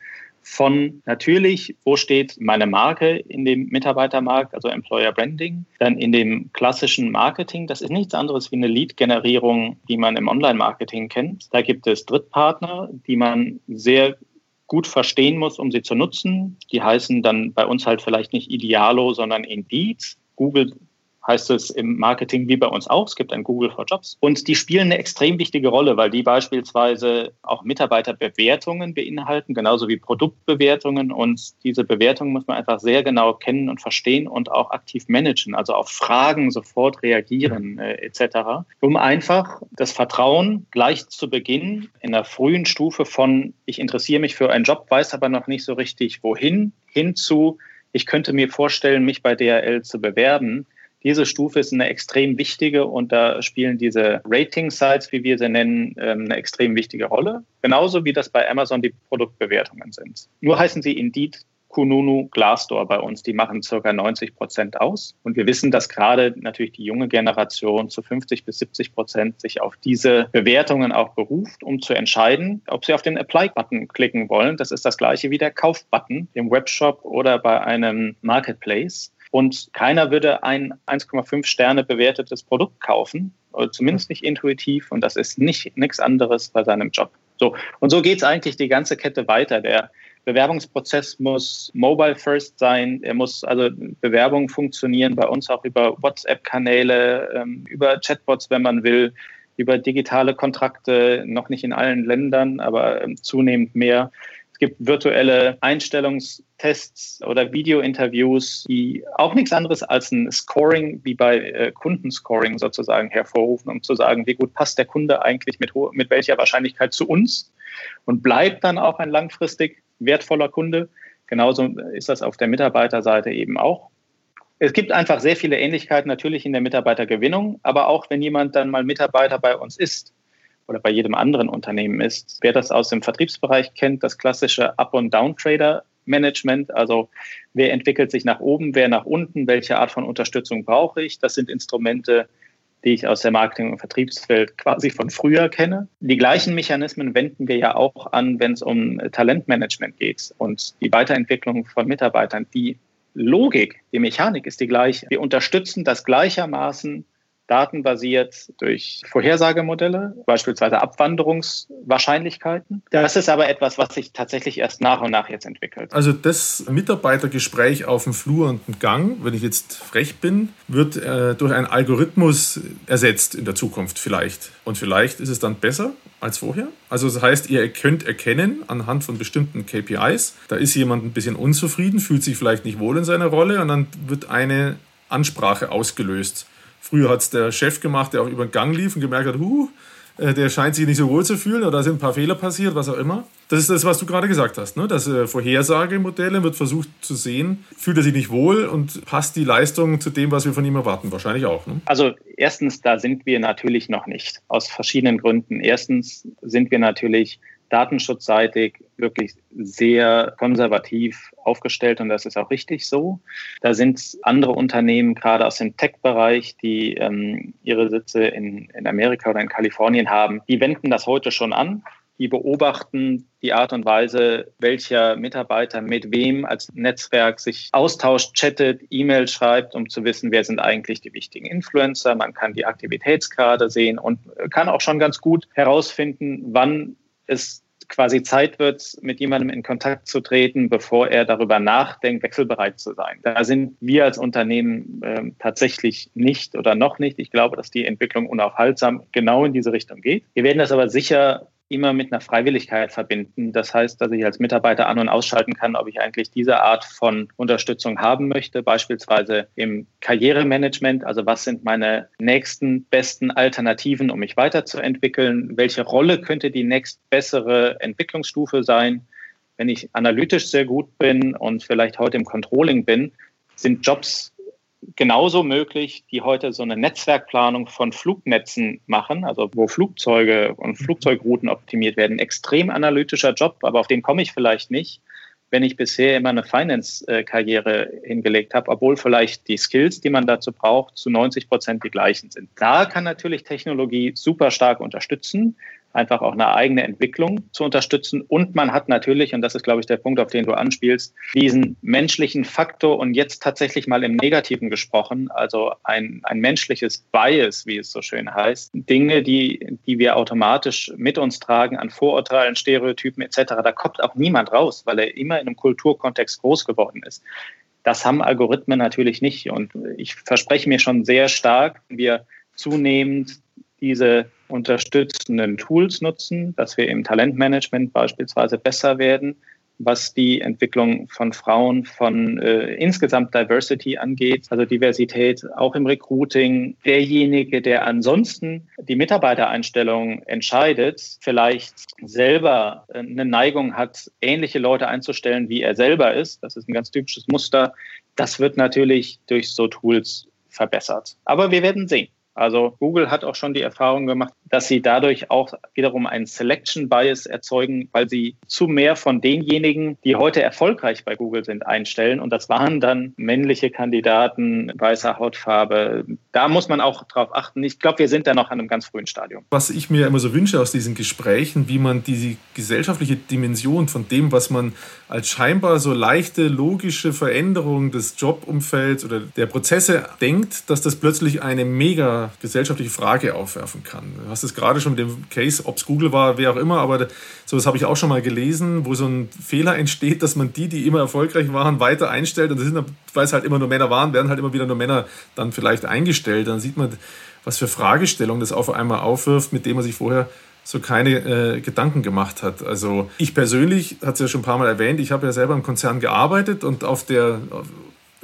[SPEAKER 1] von natürlich, wo steht meine Marke in dem Mitarbeitermarkt, also Employer Branding, dann in dem klassischen Marketing. Das ist nichts anderes wie eine Lead-Generierung, die man im Online-Marketing kennt. Da gibt es Drittpartner, die man sehr gut verstehen muss, um sie zu nutzen. Die heißen dann bei uns halt vielleicht nicht Idealo, sondern Indeed. Google heißt es im Marketing wie bei uns auch. Es gibt ein Google for Jobs. Und die spielen eine extrem wichtige Rolle, weil die beispielsweise auch Mitarbeiterbewertungen beinhalten, genauso wie Produktbewertungen. Und diese Bewertungen muss man einfach sehr genau kennen und verstehen und auch aktiv managen, also auf Fragen sofort reagieren äh, etc., um einfach das Vertrauen gleich zu Beginn in der frühen Stufe von ich interessiere mich für einen Job, weiß aber noch nicht so richtig wohin, hinzu ich könnte mir vorstellen, mich bei DRL zu bewerben, diese Stufe ist eine extrem wichtige und da spielen diese Rating-Sites, wie wir sie nennen, ähm, eine extrem wichtige Rolle. Genauso wie das bei Amazon die Produktbewertungen sind. Nur heißen sie Indeed Kununu Glassdoor bei uns. Die machen circa 90 Prozent aus. Und wir wissen, dass gerade natürlich die junge Generation zu 50 bis 70 Prozent sich auf diese Bewertungen auch beruft, um zu entscheiden, ob sie auf den Apply-Button klicken wollen. Das ist das gleiche wie der Kauf-Button im Webshop oder bei einem Marketplace. Und keiner würde ein 1,5 Sterne bewertetes Produkt kaufen, oder zumindest nicht intuitiv. Und das ist nicht nichts anderes bei seinem Job. So. Und so geht es eigentlich die ganze Kette weiter. Der Bewerbungsprozess muss mobile first sein. Er muss also Bewerbungen funktionieren bei uns auch über WhatsApp-Kanäle, ähm, über Chatbots, wenn man will, über digitale Kontrakte, noch nicht in allen Ländern, aber ähm, zunehmend mehr. Es gibt virtuelle Einstellungstests oder Videointerviews, die auch nichts anderes als ein Scoring wie bei äh, Kundenscoring sozusagen hervorrufen, um zu sagen, wie gut passt der Kunde eigentlich mit, mit welcher Wahrscheinlichkeit zu uns und bleibt dann auch ein langfristig wertvoller Kunde. Genauso ist das auf der Mitarbeiterseite eben auch. Es gibt einfach sehr viele Ähnlichkeiten natürlich in der Mitarbeitergewinnung, aber auch wenn jemand dann mal Mitarbeiter bei uns ist, oder bei jedem anderen Unternehmen ist. Wer das aus dem Vertriebsbereich kennt, das klassische Up- und Down-Trader-Management, also wer entwickelt sich nach oben, wer nach unten, welche Art von Unterstützung brauche ich, das sind Instrumente, die ich aus der Marketing- und Vertriebswelt quasi von früher kenne. Die gleichen Mechanismen wenden wir ja auch an, wenn es um Talentmanagement geht und die Weiterentwicklung von Mitarbeitern. Die Logik, die Mechanik ist die gleiche. Wir unterstützen das gleichermaßen datenbasiert durch Vorhersagemodelle, beispielsweise Abwanderungswahrscheinlichkeiten. Das ist aber etwas, was sich tatsächlich erst nach und nach jetzt entwickelt.
[SPEAKER 3] Also das Mitarbeitergespräch auf dem Flur und dem Gang, wenn ich jetzt frech bin, wird äh, durch einen Algorithmus ersetzt in der Zukunft vielleicht. Und vielleicht ist es dann besser als vorher? Also das heißt, ihr könnt erkennen anhand von bestimmten KPIs, da ist jemand ein bisschen unzufrieden, fühlt sich vielleicht nicht wohl in seiner Rolle und dann wird eine Ansprache ausgelöst. Früher hat es der Chef gemacht, der auch über den Gang lief und gemerkt hat, huh, äh, der scheint sich nicht so wohl zu fühlen oder da sind ein paar Fehler passiert, was auch immer. Das ist das, was du gerade gesagt hast. Ne? Das äh, Vorhersagemodelle wird versucht zu sehen, fühlt er sich nicht wohl und passt die Leistung zu dem, was wir von ihm erwarten? Wahrscheinlich auch. Ne?
[SPEAKER 1] Also erstens, da sind wir natürlich noch nicht. Aus verschiedenen Gründen. Erstens sind wir natürlich datenschutzseitig wirklich sehr konservativ aufgestellt und das ist auch richtig so. Da sind andere Unternehmen, gerade aus dem Tech-Bereich, die ähm, ihre Sitze in, in Amerika oder in Kalifornien haben, die wenden das heute schon an. Die beobachten die Art und Weise, welcher Mitarbeiter mit wem als Netzwerk sich austauscht, chattet, E-Mail schreibt, um zu wissen, wer sind eigentlich die wichtigen Influencer. Man kann die Aktivitätskarte sehen und kann auch schon ganz gut herausfinden, wann es quasi Zeit wird, mit jemandem in Kontakt zu treten, bevor er darüber nachdenkt, wechselbereit zu sein. Da sind wir als Unternehmen äh, tatsächlich nicht oder noch nicht. Ich glaube, dass die Entwicklung unaufhaltsam genau in diese Richtung geht. Wir werden das aber sicher immer mit einer Freiwilligkeit verbinden. Das heißt, dass ich als Mitarbeiter an- und ausschalten kann, ob ich eigentlich diese Art von Unterstützung haben möchte, beispielsweise im Karrieremanagement. Also was sind meine nächsten besten Alternativen, um mich weiterzuentwickeln? Welche Rolle könnte die nächst bessere Entwicklungsstufe sein? Wenn ich analytisch sehr gut bin und vielleicht heute im Controlling bin, sind Jobs genauso möglich, die heute so eine Netzwerkplanung von Flugnetzen machen, also wo Flugzeuge und mhm. Flugzeugrouten optimiert werden. Extrem analytischer Job, aber auf den komme ich vielleicht nicht, wenn ich bisher immer eine Finance-Karriere hingelegt habe, obwohl vielleicht die Skills, die man dazu braucht, zu 90 Prozent die gleichen sind. Da kann natürlich Technologie super stark unterstützen einfach auch eine eigene Entwicklung zu unterstützen. Und man hat natürlich, und das ist, glaube ich, der Punkt, auf den du anspielst, diesen menschlichen Faktor und jetzt tatsächlich mal im Negativen gesprochen, also ein, ein menschliches Bias, wie es so schön heißt, Dinge, die, die wir automatisch mit uns tragen an Vorurteilen, Stereotypen etc., da kommt auch niemand raus, weil er immer in einem Kulturkontext groß geworden ist. Das haben Algorithmen natürlich nicht. Und ich verspreche mir schon sehr stark, wir zunehmend diese unterstützenden Tools nutzen, dass wir im Talentmanagement beispielsweise besser werden, was die Entwicklung von Frauen, von äh, insgesamt Diversity angeht, also Diversität auch im Recruiting. Derjenige, der ansonsten die Mitarbeitereinstellung entscheidet, vielleicht selber eine Neigung hat, ähnliche Leute einzustellen, wie er selber ist. Das ist ein ganz typisches Muster. Das wird natürlich durch so Tools verbessert. Aber wir werden sehen. Also Google hat auch schon die Erfahrung gemacht, dass sie dadurch auch wiederum einen Selection Bias erzeugen, weil sie zu mehr von denjenigen, die heute erfolgreich bei Google sind, einstellen. Und das waren dann männliche Kandidaten, weißer Hautfarbe. Da muss man auch drauf achten. Ich glaube, wir sind da noch an einem ganz frühen Stadium.
[SPEAKER 3] Was ich mir immer so wünsche aus diesen Gesprächen, wie man diese gesellschaftliche Dimension von dem, was man als scheinbar so leichte, logische Veränderung des Jobumfelds oder der Prozesse denkt, dass das plötzlich eine mega gesellschaftliche Frage aufwerfen kann. Du hast es gerade schon mit dem Case, ob es Google war, wer auch immer, aber sowas habe ich auch schon mal gelesen, wo so ein Fehler entsteht, dass man die, die immer erfolgreich waren, weiter einstellt. Und das sind, weil es halt immer nur Männer waren, werden halt immer wieder nur Männer dann vielleicht eingestellt. Dann sieht man, was für Fragestellungen das auf einmal aufwirft, mit denen man sich vorher so keine äh, Gedanken gemacht hat. Also ich persönlich, hat es ja schon ein paar Mal erwähnt, ich habe ja selber im Konzern gearbeitet und auf der auf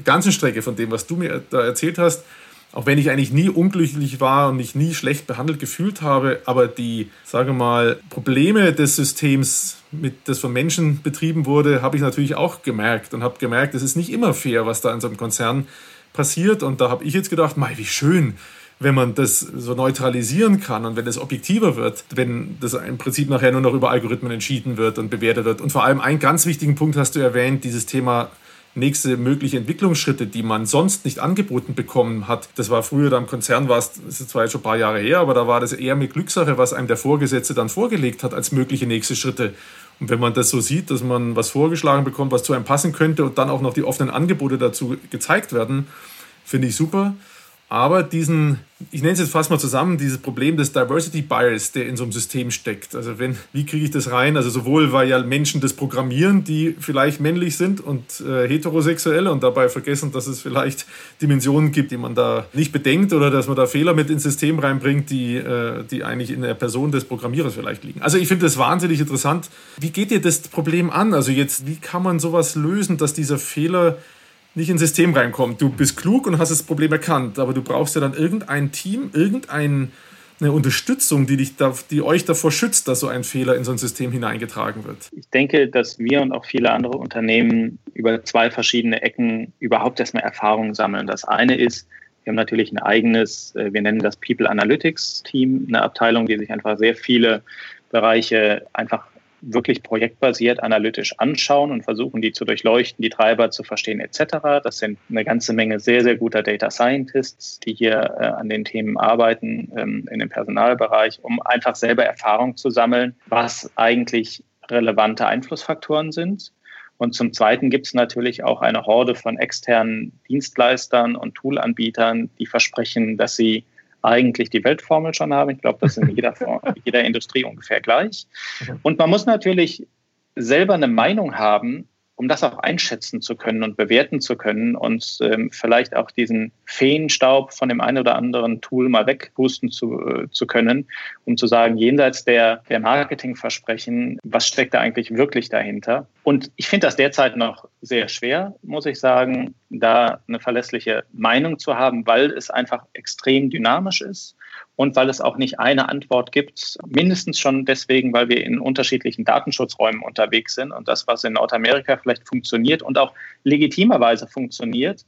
[SPEAKER 3] ganzen Strecke von dem, was du mir da erzählt hast, auch wenn ich eigentlich nie unglücklich war und mich nie schlecht behandelt gefühlt habe, aber die, sage mal, Probleme des Systems, mit, das von Menschen betrieben wurde, habe ich natürlich auch gemerkt und habe gemerkt, es ist nicht immer fair, was da in so einem Konzern passiert. Und da habe ich jetzt gedacht, mei, wie schön, wenn man das so neutralisieren kann und wenn es objektiver wird, wenn das im Prinzip nachher nur noch über Algorithmen entschieden wird und bewertet wird. Und vor allem einen ganz wichtigen Punkt hast du erwähnt, dieses Thema nächste mögliche Entwicklungsschritte, die man sonst nicht angeboten bekommen hat. Das war früher da im Konzern, war es, das ist zwar jetzt schon ein paar Jahre her, aber da war das eher mit Glückssache, was einem der Vorgesetzte dann vorgelegt hat als mögliche nächste Schritte. Und wenn man das so sieht, dass man was vorgeschlagen bekommt, was zu einem passen könnte und dann auch noch die offenen Angebote dazu gezeigt werden, finde ich super. Aber diesen, ich nenne es jetzt fast mal zusammen, dieses Problem des Diversity Bias, der in so einem System steckt. Also wenn, wie kriege ich das rein? Also sowohl weil ja Menschen das programmieren, die vielleicht männlich sind und äh, heterosexuell und dabei vergessen, dass es vielleicht Dimensionen gibt, die man da nicht bedenkt oder dass man da Fehler mit ins System reinbringt, die, äh, die eigentlich in der Person des Programmierers vielleicht liegen. Also ich finde das wahnsinnig interessant. Wie geht ihr das Problem an? Also jetzt, wie kann man sowas lösen, dass dieser Fehler nicht ins System reinkommt. Du bist klug und hast das Problem erkannt, aber du brauchst ja dann irgendein Team, irgendeine Unterstützung, die, dich da, die euch davor schützt, dass so ein Fehler in so ein System hineingetragen wird.
[SPEAKER 1] Ich denke, dass wir und auch viele andere Unternehmen über zwei verschiedene Ecken überhaupt erstmal Erfahrungen sammeln. Das eine ist, wir haben natürlich ein eigenes, äh, wir nennen das People Analytics Team, eine Abteilung, die sich einfach sehr viele Bereiche einfach wirklich projektbasiert analytisch anschauen und versuchen, die zu durchleuchten, die Treiber zu verstehen etc. Das sind eine ganze Menge sehr, sehr guter Data Scientists, die hier äh, an den Themen arbeiten ähm, in dem Personalbereich, um einfach selber Erfahrung zu sammeln, was eigentlich relevante Einflussfaktoren sind. Und zum Zweiten gibt es natürlich auch eine Horde von externen Dienstleistern und Toolanbietern, die versprechen, dass sie eigentlich die Weltformel schon haben. Ich glaube, das ist in jeder, jeder Industrie ungefähr gleich. Und man muss natürlich selber eine Meinung haben, um das auch einschätzen zu können und bewerten zu können und ähm, vielleicht auch diesen Feenstaub von dem einen oder anderen Tool mal wegpusten zu, äh, zu können, um zu sagen, jenseits der, der Marketingversprechen, was steckt da eigentlich wirklich dahinter? Und ich finde das derzeit noch sehr schwer, muss ich sagen, da eine verlässliche Meinung zu haben, weil es einfach extrem dynamisch ist und weil es auch nicht eine Antwort gibt. Mindestens schon deswegen, weil wir in unterschiedlichen Datenschutzräumen unterwegs sind und das, was in Nordamerika vielleicht funktioniert und auch legitimerweise funktioniert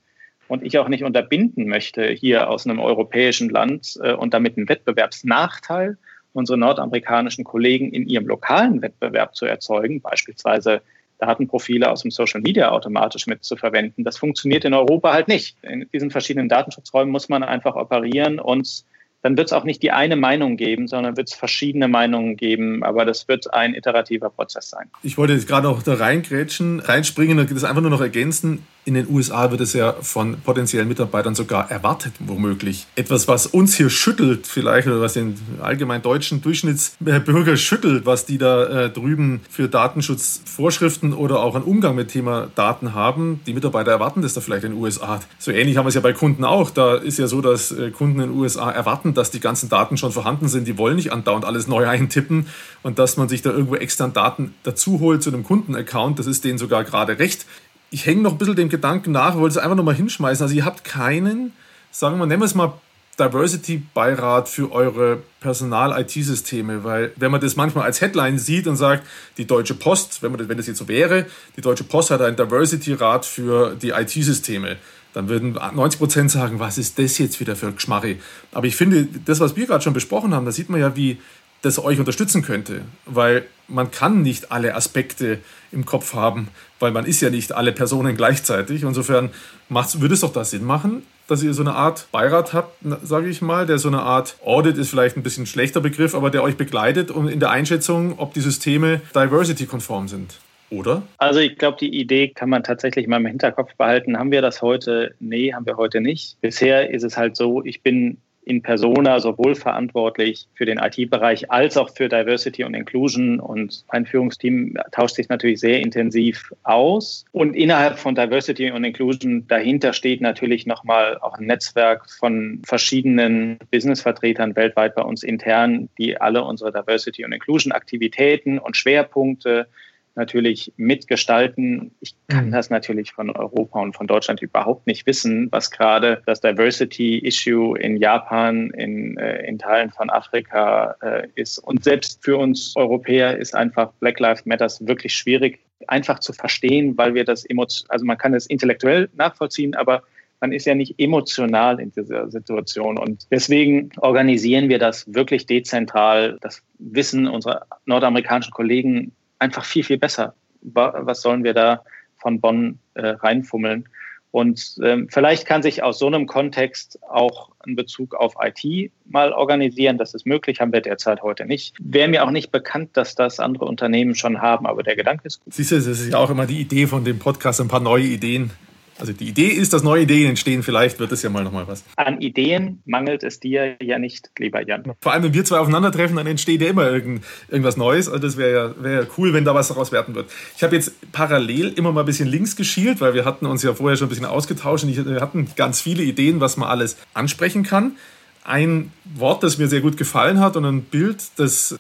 [SPEAKER 1] und ich auch nicht unterbinden möchte hier aus einem europäischen Land äh, und damit einen Wettbewerbsnachteil unsere nordamerikanischen Kollegen in ihrem lokalen Wettbewerb zu erzeugen, beispielsweise Datenprofile aus dem Social Media automatisch mitzuverwenden. Das funktioniert in Europa halt nicht. In diesen verschiedenen Datenschutzräumen muss man einfach operieren und dann wird es auch nicht die eine Meinung geben, sondern wird es verschiedene Meinungen geben. Aber das wird ein iterativer Prozess sein.
[SPEAKER 3] Ich wollte jetzt gerade auch da reingrätschen, reinspringen und das einfach nur noch ergänzen in den USA wird es ja von potenziellen Mitarbeitern sogar erwartet, womöglich. Etwas, was uns hier schüttelt, vielleicht, oder was den allgemein deutschen Durchschnittsbürger schüttelt, was die da äh, drüben für Datenschutzvorschriften oder auch einen Umgang mit Thema Daten haben. Die Mitarbeiter erwarten das da vielleicht in den USA. So ähnlich haben wir es ja bei Kunden auch. Da ist ja so, dass äh, Kunden in den USA erwarten, dass die ganzen Daten schon vorhanden sind. Die wollen nicht andauernd alles neu eintippen und dass man sich da irgendwo extern Daten dazu holt zu einem Kundenaccount. Das ist denen sogar gerade recht ich hänge noch ein bisschen dem Gedanken nach, wollte es einfach nochmal hinschmeißen. Also ihr habt keinen, sagen wir, nennen wir es mal Diversity-Beirat für eure Personal-IT-Systeme, weil wenn man das manchmal als Headline sieht und sagt, die Deutsche Post, wenn, man das, wenn das jetzt so wäre, die Deutsche Post hat einen Diversity-Rat für die IT-Systeme, dann würden 90 Prozent sagen, was ist das jetzt wieder für Geschmarri? Aber ich finde, das, was wir gerade schon besprochen haben, da sieht man ja, wie das euch unterstützen könnte, weil man kann nicht alle Aspekte im Kopf haben, weil man ist ja nicht alle Personen gleichzeitig. Insofern würde es doch da Sinn machen, dass ihr so eine Art Beirat habt, sage ich mal, der so eine Art Audit ist vielleicht ein bisschen schlechter Begriff, aber der euch begleitet und in der Einschätzung, ob die Systeme diversity-konform sind. Oder?
[SPEAKER 1] Also ich glaube, die Idee kann man tatsächlich mal im Hinterkopf behalten. Haben wir das heute? Nee, haben wir heute nicht. Bisher ist es halt so, ich bin in Persona sowohl verantwortlich für den IT-Bereich als auch für Diversity und Inclusion. Und mein Führungsteam tauscht sich natürlich sehr intensiv aus. Und innerhalb von Diversity und Inclusion dahinter steht natürlich nochmal auch ein Netzwerk von verschiedenen Businessvertretern weltweit bei uns intern, die alle unsere Diversity und Inclusion Aktivitäten und Schwerpunkte natürlich mitgestalten. Ich kann mhm. das natürlich von Europa und von Deutschland überhaupt nicht wissen, was gerade das Diversity-Issue in Japan, in, äh, in Teilen von Afrika äh, ist. Und selbst für uns Europäer ist einfach Black Lives Matters wirklich schwierig, einfach zu verstehen, weil wir das emotional, also man kann es intellektuell nachvollziehen, aber man ist ja nicht emotional in dieser Situation. Und deswegen organisieren wir das wirklich dezentral. Das Wissen unserer nordamerikanischen Kollegen einfach viel, viel besser. Was sollen wir da von Bonn äh, reinfummeln? Und ähm, vielleicht kann sich aus so einem Kontext auch ein Bezug auf IT mal organisieren. Das ist möglich, haben wir derzeit heute nicht. Wäre mir auch nicht bekannt, dass das andere Unternehmen schon haben, aber der Gedanke ist gut.
[SPEAKER 3] Siehst du, das ist ja auch immer die Idee von dem Podcast, ein paar neue Ideen Also die Idee ist, dass neue Ideen entstehen. Vielleicht wird es ja mal nochmal was.
[SPEAKER 1] An Ideen mangelt es dir ja nicht, lieber Jan.
[SPEAKER 3] Vor allem, wenn wir zwei aufeinandertreffen, dann entsteht ja immer irgend, irgendwas Neues. Also das wäre ja, wär ja cool, wenn da was daraus werden wird. Ich habe jetzt parallel immer mal ein bisschen links geschielt, weil wir hatten uns ja vorher schon ein bisschen ausgetauscht und wir hatten ganz viele Ideen, was man alles ansprechen kann. Ein Wort, das mir sehr gut gefallen hat und ein Bild, das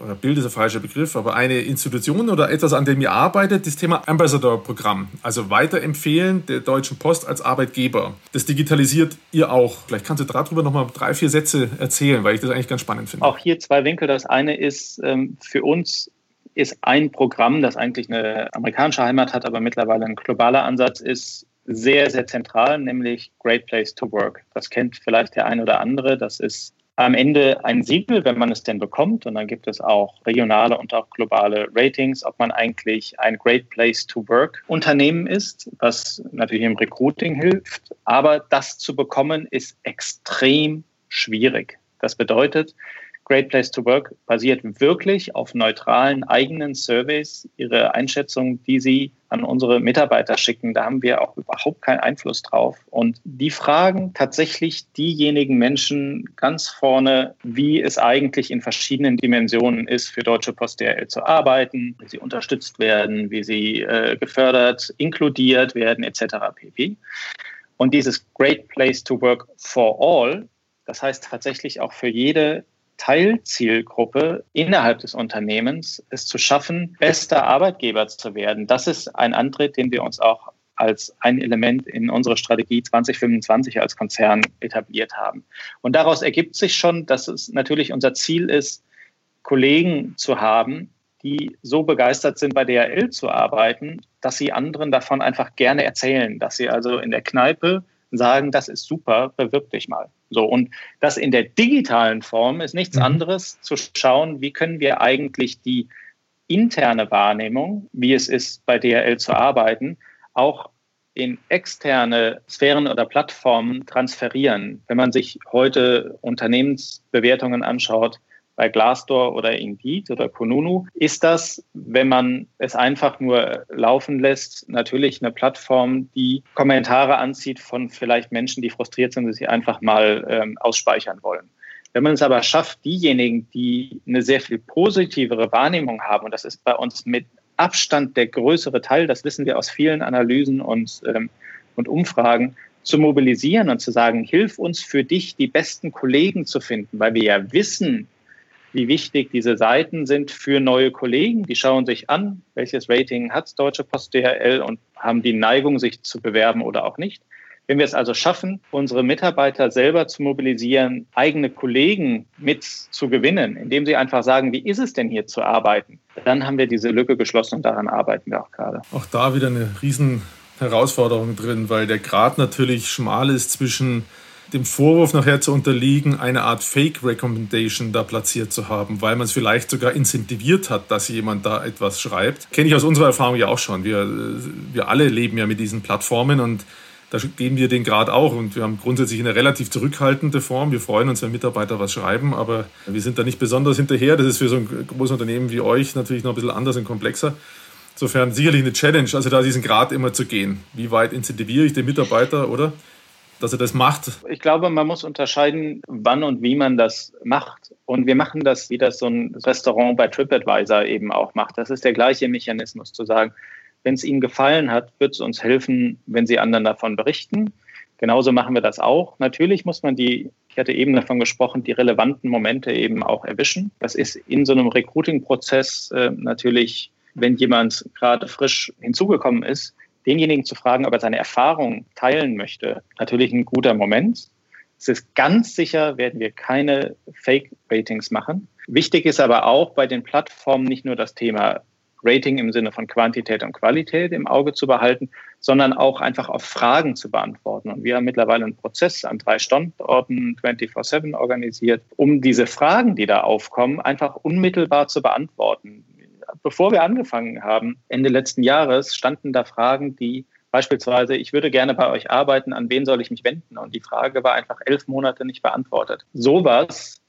[SPEAKER 3] oder Bild ist ein falscher Begriff, aber eine Institution oder etwas, an dem ihr arbeitet, das Thema Ambassador-Programm. Also weiterempfehlen der Deutschen Post als Arbeitgeber. Das digitalisiert ihr auch. Vielleicht kannst du darüber noch mal drei, vier Sätze erzählen, weil ich das eigentlich ganz spannend finde.
[SPEAKER 1] Auch hier zwei Winkel. Das eine ist ähm, für uns ist ein Programm, das eigentlich eine amerikanische Heimat hat, aber mittlerweile ein globaler Ansatz ist, sehr, sehr zentral, nämlich Great Place to Work. Das kennt vielleicht der ein oder andere. Das ist am Ende ein Siegel, wenn man es denn bekommt. Und dann gibt es auch regionale und auch globale Ratings, ob man eigentlich ein Great Place to Work Unternehmen ist, was natürlich im Recruiting hilft. Aber das zu bekommen ist extrem schwierig. Das bedeutet, Great Place to Work basiert wirklich auf neutralen eigenen Surveys, ihre Einschätzung, die sie an unsere Mitarbeiter schicken. Da haben wir auch überhaupt keinen Einfluss drauf. Und die fragen tatsächlich diejenigen Menschen ganz vorne, wie es eigentlich in verschiedenen Dimensionen ist, für Deutsche Post DRL zu arbeiten, wie sie unterstützt werden, wie sie äh, gefördert, inkludiert werden, etc. pp. Und dieses Great Place to Work for All, das heißt tatsächlich auch für jede Teilzielgruppe innerhalb des Unternehmens, es zu schaffen, bester Arbeitgeber zu werden. Das ist ein Antritt, den wir uns auch als ein Element in unserer Strategie 2025 als Konzern etabliert haben. Und daraus ergibt sich schon, dass es natürlich unser Ziel ist, Kollegen zu haben, die so begeistert sind, bei DHL zu arbeiten, dass sie anderen davon einfach gerne erzählen, dass sie also in der Kneipe sagen, das ist super, bewirb dich mal. So, und das in der digitalen Form ist nichts mhm. anderes, zu schauen, wie können wir eigentlich die interne Wahrnehmung, wie es ist, bei DHL zu arbeiten, auch in externe Sphären oder Plattformen transferieren. Wenn man sich heute Unternehmensbewertungen anschaut, bei Glassdoor oder Indeed oder Konunu, ist das, wenn man es einfach nur laufen lässt, natürlich eine Plattform, die Kommentare anzieht von vielleicht Menschen, die frustriert sind, die sie einfach mal ähm, ausspeichern wollen. Wenn man es aber schafft, diejenigen, die eine sehr viel positivere Wahrnehmung haben, und das ist bei uns mit Abstand der größere Teil, das wissen wir aus vielen Analysen und, ähm, und Umfragen, zu mobilisieren und zu sagen, hilf uns für dich, die besten Kollegen zu finden, weil wir ja wissen, wie wichtig diese Seiten sind für neue Kollegen. Die schauen sich an, welches Rating hat Deutsche Post DHL und haben die Neigung, sich zu bewerben oder auch nicht. Wenn wir es also schaffen, unsere Mitarbeiter selber zu mobilisieren, eigene Kollegen mit zu gewinnen, indem sie einfach sagen, wie ist es denn hier zu arbeiten, dann haben wir diese Lücke geschlossen und daran arbeiten wir auch gerade.
[SPEAKER 3] Auch da wieder eine riesen Herausforderung drin, weil der Grad natürlich schmal ist zwischen dem Vorwurf nachher zu unterliegen, eine Art Fake Recommendation da platziert zu haben, weil man es vielleicht sogar incentiviert hat, dass jemand da etwas schreibt. Kenne ich aus unserer Erfahrung ja auch schon. Wir, wir alle leben ja mit diesen Plattformen und da geben wir den Grad auch und wir haben grundsätzlich eine relativ zurückhaltende Form. Wir freuen uns, wenn Mitarbeiter was schreiben, aber wir sind da nicht besonders hinterher. Das ist für so ein großes Unternehmen wie euch natürlich noch ein bisschen anders und komplexer. Insofern sicherlich eine Challenge, also da diesen Grad immer zu gehen. Wie weit incentiviere ich den Mitarbeiter, oder? Dass er das macht?
[SPEAKER 1] Ich glaube, man muss unterscheiden, wann und wie man das macht. Und wir machen das, wie das so ein Restaurant bei TripAdvisor eben auch macht. Das ist der gleiche Mechanismus, zu sagen, wenn es Ihnen gefallen hat, wird es uns helfen, wenn Sie anderen davon berichten. Genauso machen wir das auch. Natürlich muss man die, ich hatte eben davon gesprochen, die relevanten Momente eben auch erwischen. Das ist in so einem Recruiting-Prozess äh, natürlich, wenn jemand gerade frisch hinzugekommen ist, denjenigen zu fragen, ob er seine Erfahrung teilen möchte, natürlich ein guter Moment. Es ist ganz sicher, werden wir keine Fake-Ratings machen. Wichtig ist aber auch bei den Plattformen nicht nur das Thema Rating im Sinne von Quantität und Qualität im Auge zu behalten, sondern auch einfach auf Fragen zu beantworten. Und wir haben mittlerweile einen Prozess an drei Standorten 24-7 organisiert, um diese Fragen, die da aufkommen, einfach unmittelbar zu beantworten bevor wir angefangen haben, Ende letzten Jahres, standen da Fragen, die beispielsweise, ich würde gerne bei euch arbeiten, an wen soll ich mich wenden? Und die Frage war einfach elf Monate nicht beantwortet. Sowas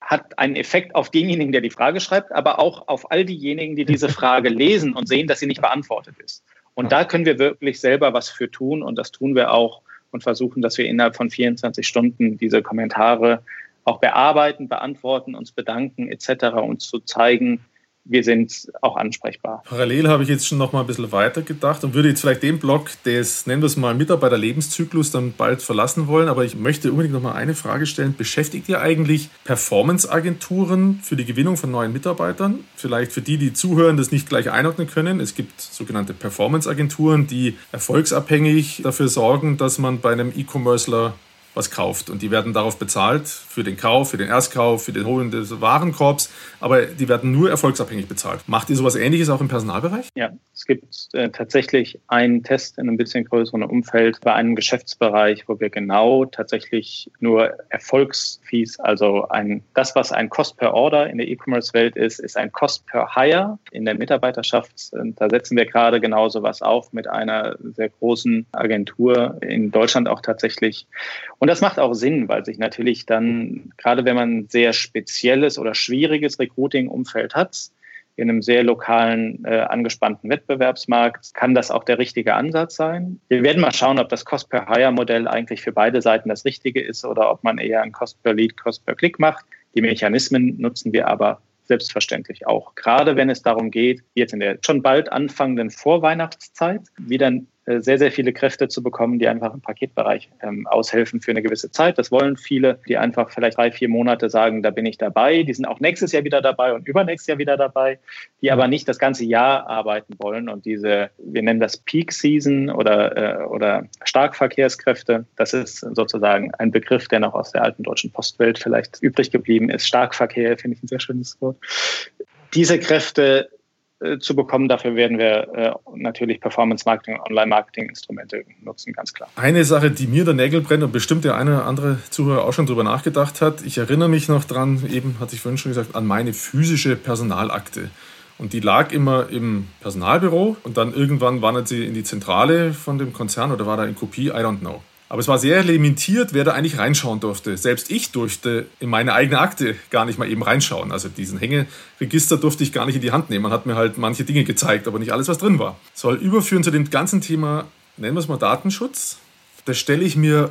[SPEAKER 1] hat einen Effekt auf denjenigen, der die Frage schreibt, aber auch auf all diejenigen, die diese Frage lesen und sehen, dass sie nicht beantwortet ist. Und da können wir wirklich selber was für tun und das tun wir auch und versuchen, dass wir innerhalb von 24 Stunden diese Kommentare auch bearbeiten, beantworten, uns bedanken etc. und zu zeigen, wir sind auch ansprechbar.
[SPEAKER 3] Parallel habe ich jetzt schon noch mal ein bisschen weiter gedacht und würde jetzt vielleicht den Block des, nennen wir es mal, Mitarbeiterlebenszyklus dann bald verlassen wollen. Aber ich möchte unbedingt noch mal eine Frage stellen. Beschäftigt ihr eigentlich Performance-Agenturen für die Gewinnung von neuen Mitarbeitern? Vielleicht für die, die zuhören, das nicht gleich einordnen können. Es gibt sogenannte Performance-Agenturen, die erfolgsabhängig dafür sorgen, dass man bei einem E-Commercer was kauft. Und die werden darauf bezahlt, für den Kauf, für den Erstkauf, für den Holen des Warenkorbs, aber die werden nur erfolgsabhängig bezahlt. Macht ihr sowas ähnliches auch im Personalbereich?
[SPEAKER 1] Ja, es gibt äh, tatsächlich einen Test in einem bisschen größeren Umfeld bei einem Geschäftsbereich, wo wir genau tatsächlich nur Erfolgsfees, also ein, das, was ein Cost per Order in der E-Commerce-Welt ist, ist ein Cost per Hire in der Mitarbeiterschaft. Und da setzen wir gerade genau sowas auf mit einer sehr großen Agentur in Deutschland auch tatsächlich. Und das macht auch Sinn, weil sich natürlich dann, gerade wenn man ein sehr spezielles oder schwieriges Recruiting-Umfeld hat, in einem sehr lokalen, äh, angespannten Wettbewerbsmarkt kann das auch der richtige Ansatz sein. Wir werden mal schauen, ob das Cost-per-Hire-Modell eigentlich für beide Seiten das Richtige ist oder ob man eher ein Cost-per-Lead, Cost-per-Click macht. Die Mechanismen nutzen wir aber selbstverständlich auch. Gerade wenn es darum geht, jetzt in der schon bald anfangenden Vorweihnachtszeit wieder sehr, sehr viele Kräfte zu bekommen, die einfach im Paketbereich ähm, aushelfen für eine gewisse Zeit. Das wollen viele, die einfach vielleicht drei, vier Monate sagen, da bin ich dabei. Die sind auch nächstes Jahr wieder dabei und übernächstes Jahr wieder dabei, die aber nicht das ganze Jahr arbeiten wollen. Und diese, wir nennen das Peak Season oder, äh, oder Starkverkehrskräfte, das ist sozusagen ein Begriff, der noch aus der alten deutschen Postwelt vielleicht übrig geblieben ist. Starkverkehr finde ich ein sehr schönes Wort. Diese Kräfte äh, zu bekommen. Dafür werden wir äh, natürlich Performance-Marketing, Online-Marketing-Instrumente nutzen, ganz klar.
[SPEAKER 3] Eine Sache, die mir der Nägel brennt und bestimmt der eine oder andere Zuhörer auch schon drüber nachgedacht hat. Ich erinnere mich noch dran, eben hatte ich vorhin schon gesagt, an meine physische Personalakte. Und die lag immer im Personalbüro und dann irgendwann wandert sie in die Zentrale von dem Konzern oder war da in Kopie, I don't know. Aber es war sehr limitiert, wer da eigentlich reinschauen durfte. Selbst ich durfte in meine eigene Akte gar nicht mal eben reinschauen. Also diesen Hängeregister durfte ich gar nicht in die Hand nehmen. Man hat mir halt manche Dinge gezeigt, aber nicht alles, was drin war. Soll überführen zu dem ganzen Thema, nennen wir es mal Datenschutz. Da stelle ich mir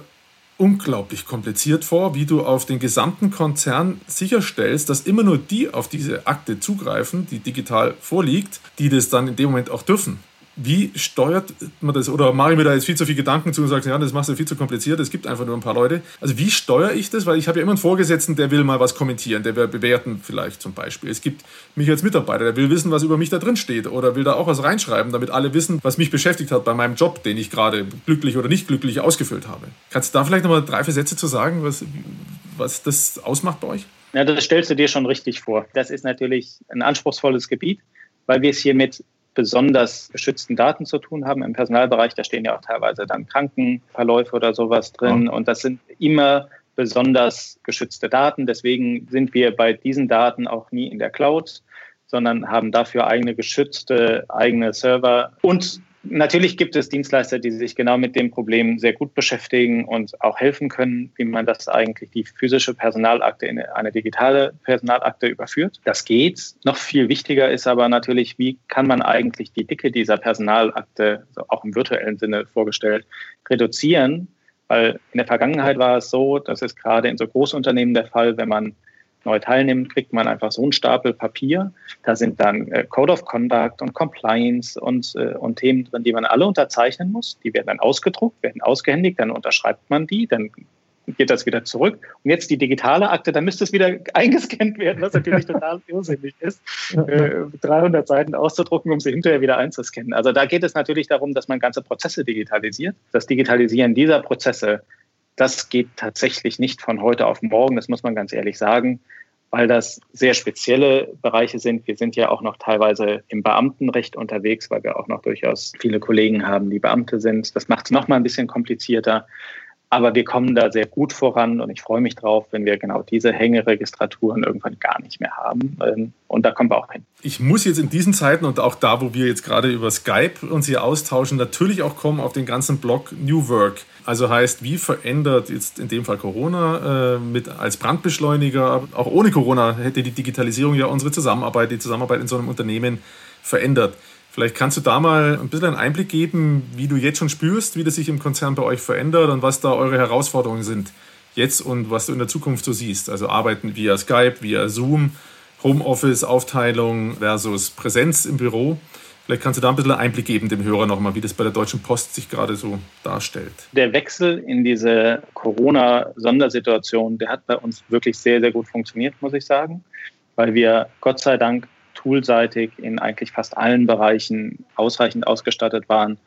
[SPEAKER 3] unglaublich kompliziert vor, wie du auf den gesamten Konzern sicherstellst, dass immer nur die auf diese Akte zugreifen, die digital vorliegt, die das dann in dem Moment auch dürfen wie steuert man das? Oder mache ich mir da jetzt viel zu viel Gedanken zu und sage, ja, das machst du viel zu kompliziert, es gibt einfach nur ein paar Leute. Also wie steuere ich das? Weil ich habe ja immer einen Vorgesetzten, der will mal was kommentieren, der will bewerten vielleicht zum Beispiel. Es gibt mich als Mitarbeiter, der will wissen, was über mich da drin steht oder will da auch was reinschreiben, damit alle wissen, was mich beschäftigt hat bei meinem Job, den ich gerade glücklich oder nicht glücklich ausgefüllt habe. Kannst du da vielleicht nochmal drei, vier Sätze zu sagen, was, was das ausmacht bei euch?
[SPEAKER 1] Ja, das stellst du dir schon richtig vor. Das ist natürlich ein anspruchsvolles Gebiet, weil wir es hier mit besonders geschützten Daten zu tun haben. Im Personalbereich, da stehen ja auch teilweise dann Krankenverläufe oder sowas drin. Und das sind immer besonders geschützte Daten. Deswegen sind wir bei diesen Daten auch nie in der Cloud, sondern haben dafür eigene geschützte, eigene Server und Natürlich gibt es Dienstleister, die sich genau mit dem Problem sehr gut beschäftigen und auch helfen können, wie man das eigentlich die physische Personalakte in eine digitale Personalakte überführt. Das geht. Noch viel wichtiger ist aber natürlich, wie kann man eigentlich die Dicke dieser Personalakte, also auch im virtuellen Sinne vorgestellt, reduzieren? Weil in der Vergangenheit war es so, das ist gerade in so Großunternehmen der Fall, wenn man neu teilnimmt, kriegt man einfach so einen Stapel Papier. Da sind dann äh, Code of Conduct und Compliance und, äh, und Themen drin, die man alle unterzeichnen muss. Die werden dann ausgedruckt, werden ausgehändigt, dann unterschreibt man die, dann geht das wieder zurück. Und jetzt die digitale Akte, da müsste es wieder eingescannt werden, was natürlich total irrsinnig ist, äh, 300 Seiten auszudrucken, um sie hinterher wieder einzuscannen. Also da geht es natürlich darum, dass man ganze Prozesse digitalisiert. Das Digitalisieren dieser Prozesse das geht tatsächlich nicht von heute auf morgen, das muss man ganz ehrlich sagen, weil das sehr spezielle Bereiche sind. Wir sind ja auch noch teilweise im Beamtenrecht unterwegs, weil wir auch noch durchaus viele Kollegen haben, die Beamte sind. Das macht es noch mal ein bisschen komplizierter. Aber wir kommen da sehr gut voran und ich freue mich drauf, wenn wir genau diese Hängeregistraturen irgendwann gar nicht mehr haben. Ähm, und da kommen wir auch hin.
[SPEAKER 3] Ich muss jetzt in diesen Zeiten und auch da, wo wir jetzt gerade über Skype uns hier austauschen, natürlich auch kommen auf den ganzen Blog New Work. Also heißt, wie verändert jetzt in dem Fall Corona äh, mit als Brandbeschleuniger, auch ohne Corona hätte die Digitalisierung ja unsere Zusammenarbeit, die Zusammenarbeit in so einem Unternehmen verändert. Vielleicht kannst du da mal ein bisschen einen Einblick geben, wie du jetzt schon spürst, wie das sich im Konzern bei euch verändert und was da eure Herausforderungen sind jetzt und was du in der Zukunft so siehst. Also arbeiten via Skype, via Zoom, Homeoffice-Aufteilung versus Präsenz im Büro. Vielleicht kannst du da ein bisschen Einblick geben dem Hörer nochmal, wie das bei der Deutschen Post sich gerade so darstellt.
[SPEAKER 1] Der Wechsel in diese Corona-Sondersituation, der hat bei uns wirklich sehr, sehr gut funktioniert, muss ich sagen, weil wir Gott sei Dank toolseitig in eigentlich fast allen Bereichen ausreichend ausgestattet waren,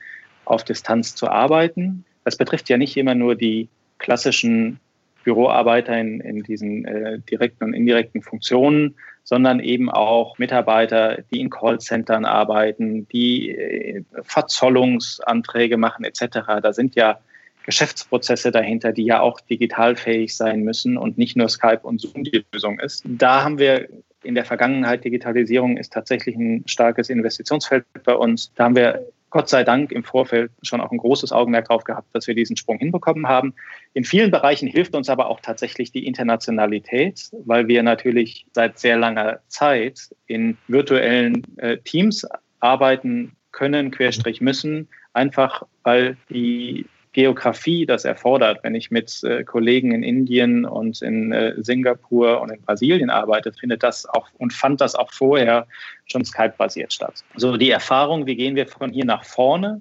[SPEAKER 1] auf Distanz zu arbeiten. Das betrifft ja nicht immer nur die klassischen Büroarbeiter in, in diesen äh, direkten und indirekten Funktionen, sondern eben auch Mitarbeiter, die in Callcentern arbeiten, die äh, Verzollungsanträge machen etc. Da sind ja Geschäftsprozesse dahinter, die ja auch digitalfähig sein müssen und nicht nur Skype und Zoom die Lösung ist. Da haben wir in der Vergangenheit, Digitalisierung ist tatsächlich ein starkes Investitionsfeld bei uns. Da haben wir Gott sei Dank im Vorfeld schon auch ein großes Augenmerk darauf gehabt, dass wir diesen Sprung hinbekommen haben. In vielen Bereichen hilft uns aber auch tatsächlich die Internationalität, weil wir natürlich seit sehr langer Zeit in virtuellen äh, Teams arbeiten können, querstrich müssen, einfach weil die Geografie das erfordert. Wenn ich mit äh, Kollegen in Indien und in äh, Singapur und in Brasilien arbeite, findet das auch und fand das auch vorher schon Skype-basiert statt. So die Erfahrung, wie gehen wir von hier nach vorne,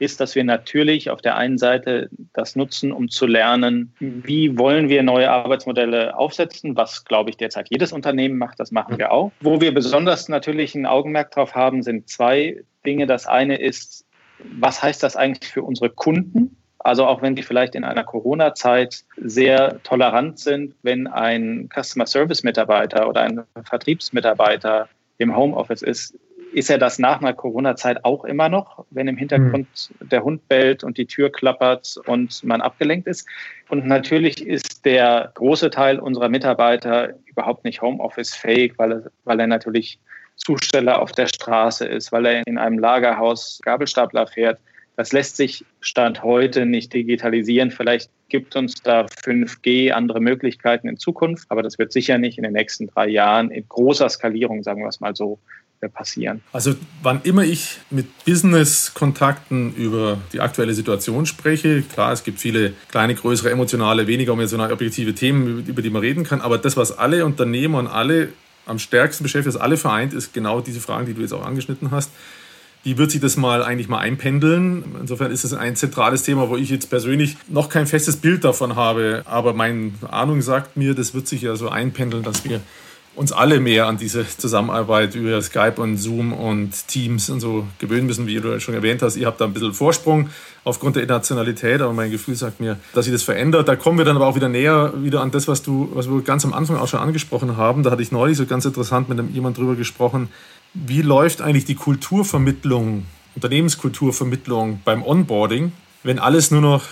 [SPEAKER 1] ist, dass wir natürlich auf der einen Seite das nutzen, um zu lernen, wie wollen wir neue Arbeitsmodelle aufsetzen, was, glaube ich, derzeit jedes Unternehmen macht, das machen wir auch. Wo wir besonders natürlich ein Augenmerk drauf haben, sind zwei Dinge. Das eine ist, was heißt das eigentlich für unsere Kunden? Also auch wenn die vielleicht in einer Corona-Zeit sehr tolerant sind, wenn ein Customer Service Mitarbeiter oder ein Vertriebsmitarbeiter im Homeoffice ist, ist er das nach einer Corona-Zeit auch immer noch, wenn im Hintergrund mhm. der Hund bellt und die Tür klappert und man abgelenkt ist. Und natürlich ist der große Teil unserer Mitarbeiter überhaupt nicht Homeoffice-fähig, weil er, weil er natürlich Zusteller auf der Straße ist, weil er in einem Lagerhaus Gabelstapler fährt. Das lässt sich Stand heute nicht digitalisieren. Vielleicht gibt uns da 5G andere Möglichkeiten in Zukunft, aber das wird sicher nicht in den nächsten drei Jahren in großer Skalierung, sagen wir es mal so, passieren.
[SPEAKER 3] Also wann immer ich mit Business-Kontakten über die aktuelle Situation spreche, klar, es gibt viele kleine, größere, emotionale, weniger emotionale, objektive Themen, über die man reden kann, aber das, was alle Unternehmer und alle am stärksten beschäftigt, was alle vereint, ist genau diese Fragen, die du jetzt auch angeschnitten hast wie wird sich das mal eigentlich mal einpendeln? Insofern ist es ein zentrales Thema, wo ich jetzt persönlich noch kein festes Bild davon habe. Aber meine Ahnung sagt mir, das wird sich ja so einpendeln, dass wir uns alle mehr an diese Zusammenarbeit über Skype und Zoom und Teams und so gewöhnen müssen, wie du schon erwähnt hast. Ihr habt da ein bisschen Vorsprung aufgrund der Internationalität, aber mein Gefühl sagt mir, dass sich das verändert. Da kommen wir dann aber auch wieder näher wieder an das, was du, was wir ganz am Anfang auch schon angesprochen haben. Da hatte ich neulich so ganz interessant mit jemand drüber gesprochen, wie läuft eigentlich die Kulturvermittlung, Unternehmenskulturvermittlung beim Onboarding, wenn alles nur noch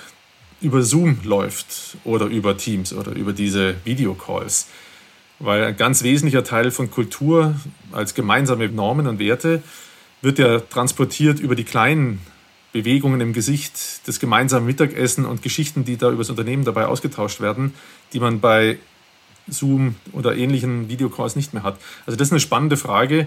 [SPEAKER 3] über Zoom läuft oder über Teams oder über diese Videocalls? Weil ein ganz wesentlicher Teil von Kultur als gemeinsame Normen und Werte wird ja transportiert über die kleinen Bewegungen im Gesicht, das gemeinsame Mittagessen und Geschichten, die da über das Unternehmen dabei ausgetauscht werden, die man bei Zoom oder ähnlichen Videocalls nicht mehr hat. Also das ist eine spannende Frage,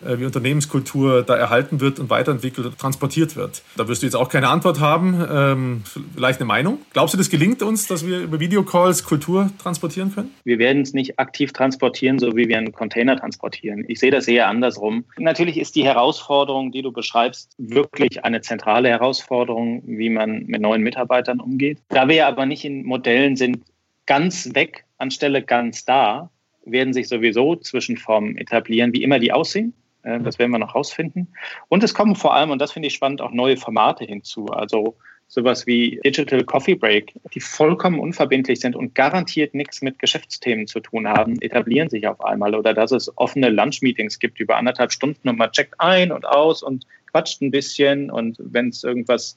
[SPEAKER 3] wie Unternehmenskultur da erhalten wird und weiterentwickelt und transportiert wird. Da wirst du jetzt auch keine Antwort haben, ähm, vielleicht eine Meinung. Glaubst du, das gelingt uns, dass wir über Videocalls Kultur transportieren können?
[SPEAKER 1] Wir werden es nicht aktiv transportieren, so wie wir einen Container transportieren. Ich sehe das eher andersrum. Natürlich ist die Herausforderung, die du beschreibst, wirklich eine zentrale Herausforderung, wie man mit neuen Mitarbeitern umgeht. Da wir aber nicht in Modellen sind, ganz weg anstelle ganz da, werden sich sowieso Zwischenformen etablieren, wie immer die aussehen. Äh, das werden wir noch rausfinden. Und es kommen vor allem, und das finde ich spannend, auch neue Formate hinzu. Also sowas wie Digital Coffee Break, die vollkommen unverbindlich sind und garantiert nichts mit Geschäftsthemen zu tun haben, etablieren sich auf einmal. Oder dass es offene Lunch-Meetings gibt über anderthalb Stunden und man checkt ein und aus und quatscht ein bisschen. Und wenn es irgendwas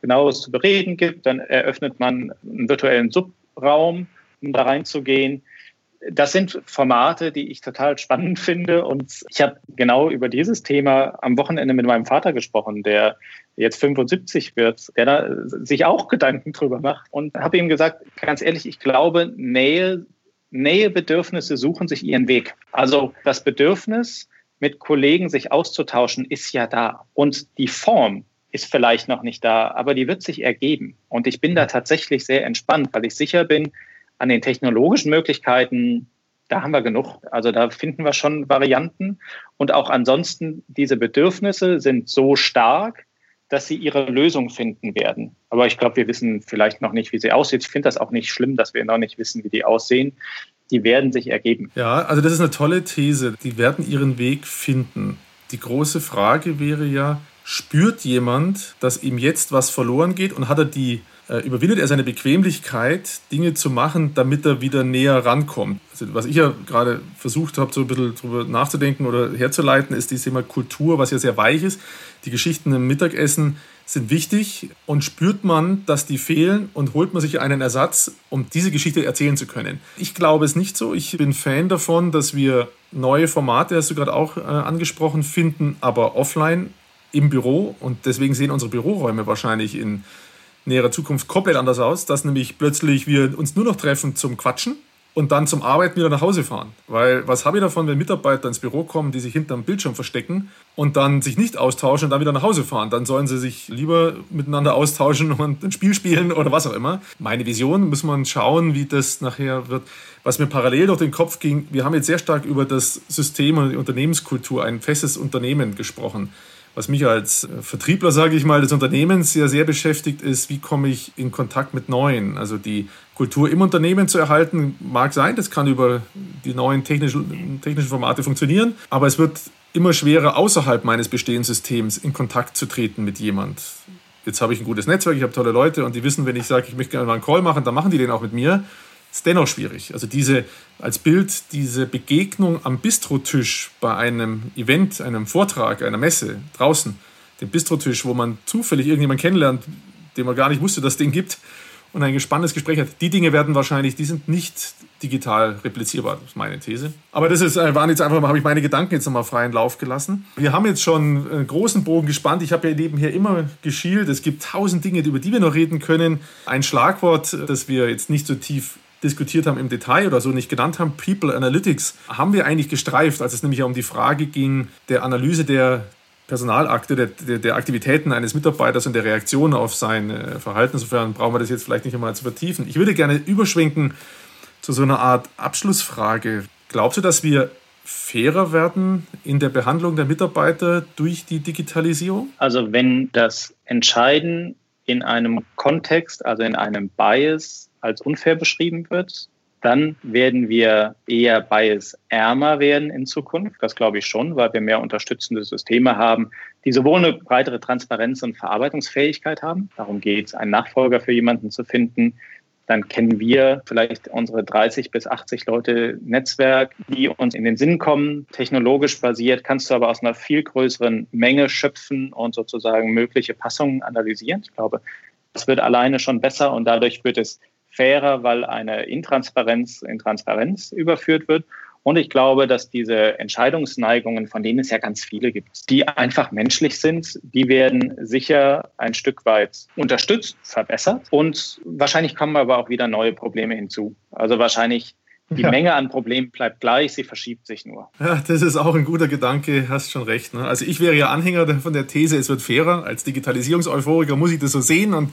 [SPEAKER 1] Genaues zu bereden gibt, dann eröffnet man einen virtuellen Subraum, um da reinzugehen das sind Formate, die ich total spannend finde. Und ich habe genau über dieses Thema am Wochenende mit meinem Vater gesprochen, der jetzt 75 wird, der da sich auch Gedanken drüber macht. Und habe ihm gesagt, ganz ehrlich, ich glaube, Nähe, Nähebedürfnisse suchen sich ihren Weg. Also das Bedürfnis, mit Kollegen sich auszutauschen, ist ja da. Und die Form ist vielleicht noch nicht da, aber die wird sich ergeben. Und ich bin da tatsächlich sehr entspannt, weil ich sicher bin, an den technologischen Möglichkeiten, da haben wir genug. Also da finden wir schon Varianten. Und auch ansonsten, diese Bedürfnisse sind so stark, dass sie ihre Lösung finden werden. Aber ich glaube, wir wissen vielleicht noch nicht, wie sie aussieht. Ich finde das auch nicht schlimm, dass wir noch nicht wissen, wie die aussehen. Die werden sich ergeben.
[SPEAKER 3] Ja, also das ist eine tolle These. Die werden ihren Weg finden. Die große Frage wäre ja, spürt jemand, dass ihm jetzt was verloren geht und hat er die überwindet er seine Bequemlichkeit, Dinge zu machen, damit er wieder näher rankommt. Also was ich ja gerade versucht habe, so ein bisschen drüber nachzudenken oder herzuleiten, ist dieses Thema Kultur, was ja sehr weich ist. Die Geschichten im Mittagessen sind wichtig und spürt man, dass die fehlen und holt man sich einen Ersatz, um diese Geschichte erzählen zu können. Ich glaube es nicht so. Ich bin Fan davon, dass wir neue Formate, hast du gerade auch äh, angesprochen, finden, aber offline im Büro und deswegen sehen unsere Büroräume wahrscheinlich in näherer Zukunft komplett anders aus, dass nämlich plötzlich wir uns nur noch treffen zum Quatschen und dann zum Arbeiten wieder nach Hause fahren. Weil was habe ich davon, wenn Mitarbeiter ins Büro kommen, die sich hinterm Bildschirm verstecken und dann sich nicht austauschen und dann wieder nach Hause fahren? Dann sollen sie sich lieber miteinander austauschen und ein Spiel spielen oder was auch immer. Meine Vision, muss man schauen, wie das nachher wird. Was mir parallel durch den Kopf ging, wir haben jetzt sehr stark über das System und die Unternehmenskultur, ein festes Unternehmen gesprochen was mich als äh, Vertriebler, sage ich mal, des Unternehmens ja sehr beschäftigt, ist, wie komme ich in Kontakt mit Neuen? Also die Kultur im Unternehmen zu erhalten, mag sein, das kann über die neuen technischen, technischen Formate funktionieren, aber es wird immer schwerer, außerhalb meines bestehenden Systems in Kontakt zu treten mit jemand. Jetzt habe ich ein gutes Netzwerk, ich habe tolle Leute und die wissen, wenn ich sage, ich möchte gerne mal einen Call machen, dann machen die den auch mit mir ist dennoch schwierig. Also diese als Bild diese Begegnung am Bistrotisch bei einem Event, einem Vortrag, einer Messe draußen, dem Bistrotisch, wo man zufällig irgendjemanden kennenlernt, den man gar nicht wusste, dass es den gibt und ein spannendes Gespräch hat. Die Dinge werden wahrscheinlich, die sind nicht digital replizierbar, das ist meine These. Aber das ist, äh, waren jetzt einfach mal, habe ich meine Gedanken jetzt nochmal freien Lauf gelassen. Wir haben jetzt schon einen großen Bogen gespannt. Ich habe ja nebenher immer geschielt. Es gibt tausend Dinge, über die wir noch reden können. Ein Schlagwort, das wir jetzt nicht so tief diskutiert haben im Detail oder so nicht genannt haben, People Analytics, haben wir eigentlich gestreift, als es nämlich um die Frage ging der Analyse der Personalakte, der, der, der Aktivitäten eines Mitarbeiters und der Reaktion auf sein äh, Verhalten. Insofern brauchen wir das jetzt vielleicht nicht einmal zu vertiefen. Ich würde gerne überschwenken zu so einer Art Abschlussfrage. Glaubst du, dass wir fairer werden in der Behandlung der Mitarbeiter durch die Digitalisierung?
[SPEAKER 1] Also wenn das Entscheiden in einem Kontext, also in einem Bias als unfair beschrieben wird, dann werden wir eher bias-ärmer werden in Zukunft. Das glaube ich schon, weil wir mehr unterstützende Systeme haben, die sowohl eine breitere Transparenz und Verarbeitungsfähigkeit haben. Darum geht es, einen Nachfolger für jemanden zu finden. Dann kennen wir vielleicht unsere 30 bis 80 Leute Netzwerk, die uns in den Sinn kommen. Technologisch basiert kannst du aber aus einer viel größeren Menge schöpfen und sozusagen mögliche Passungen analysieren. Ich glaube, das wird alleine schon besser und dadurch wird es fairer, weil eine Intransparenz in Transparenz überführt wird. Und ich glaube, dass diese Entscheidungsneigungen, von denen es ja ganz viele gibt, die einfach menschlich sind, die werden sicher ein Stück weit unterstützt, verbessert. Und wahrscheinlich kommen aber auch wieder neue Probleme hinzu. Also wahrscheinlich die ja. Menge an Problemen bleibt gleich, sie verschiebt sich nur.
[SPEAKER 3] Ja, das ist auch ein guter Gedanke, hast schon recht. Ne? Also ich wäre ja Anhänger von der These, es wird fairer. Als Digitalisierungseuphoriker muss ich das so sehen und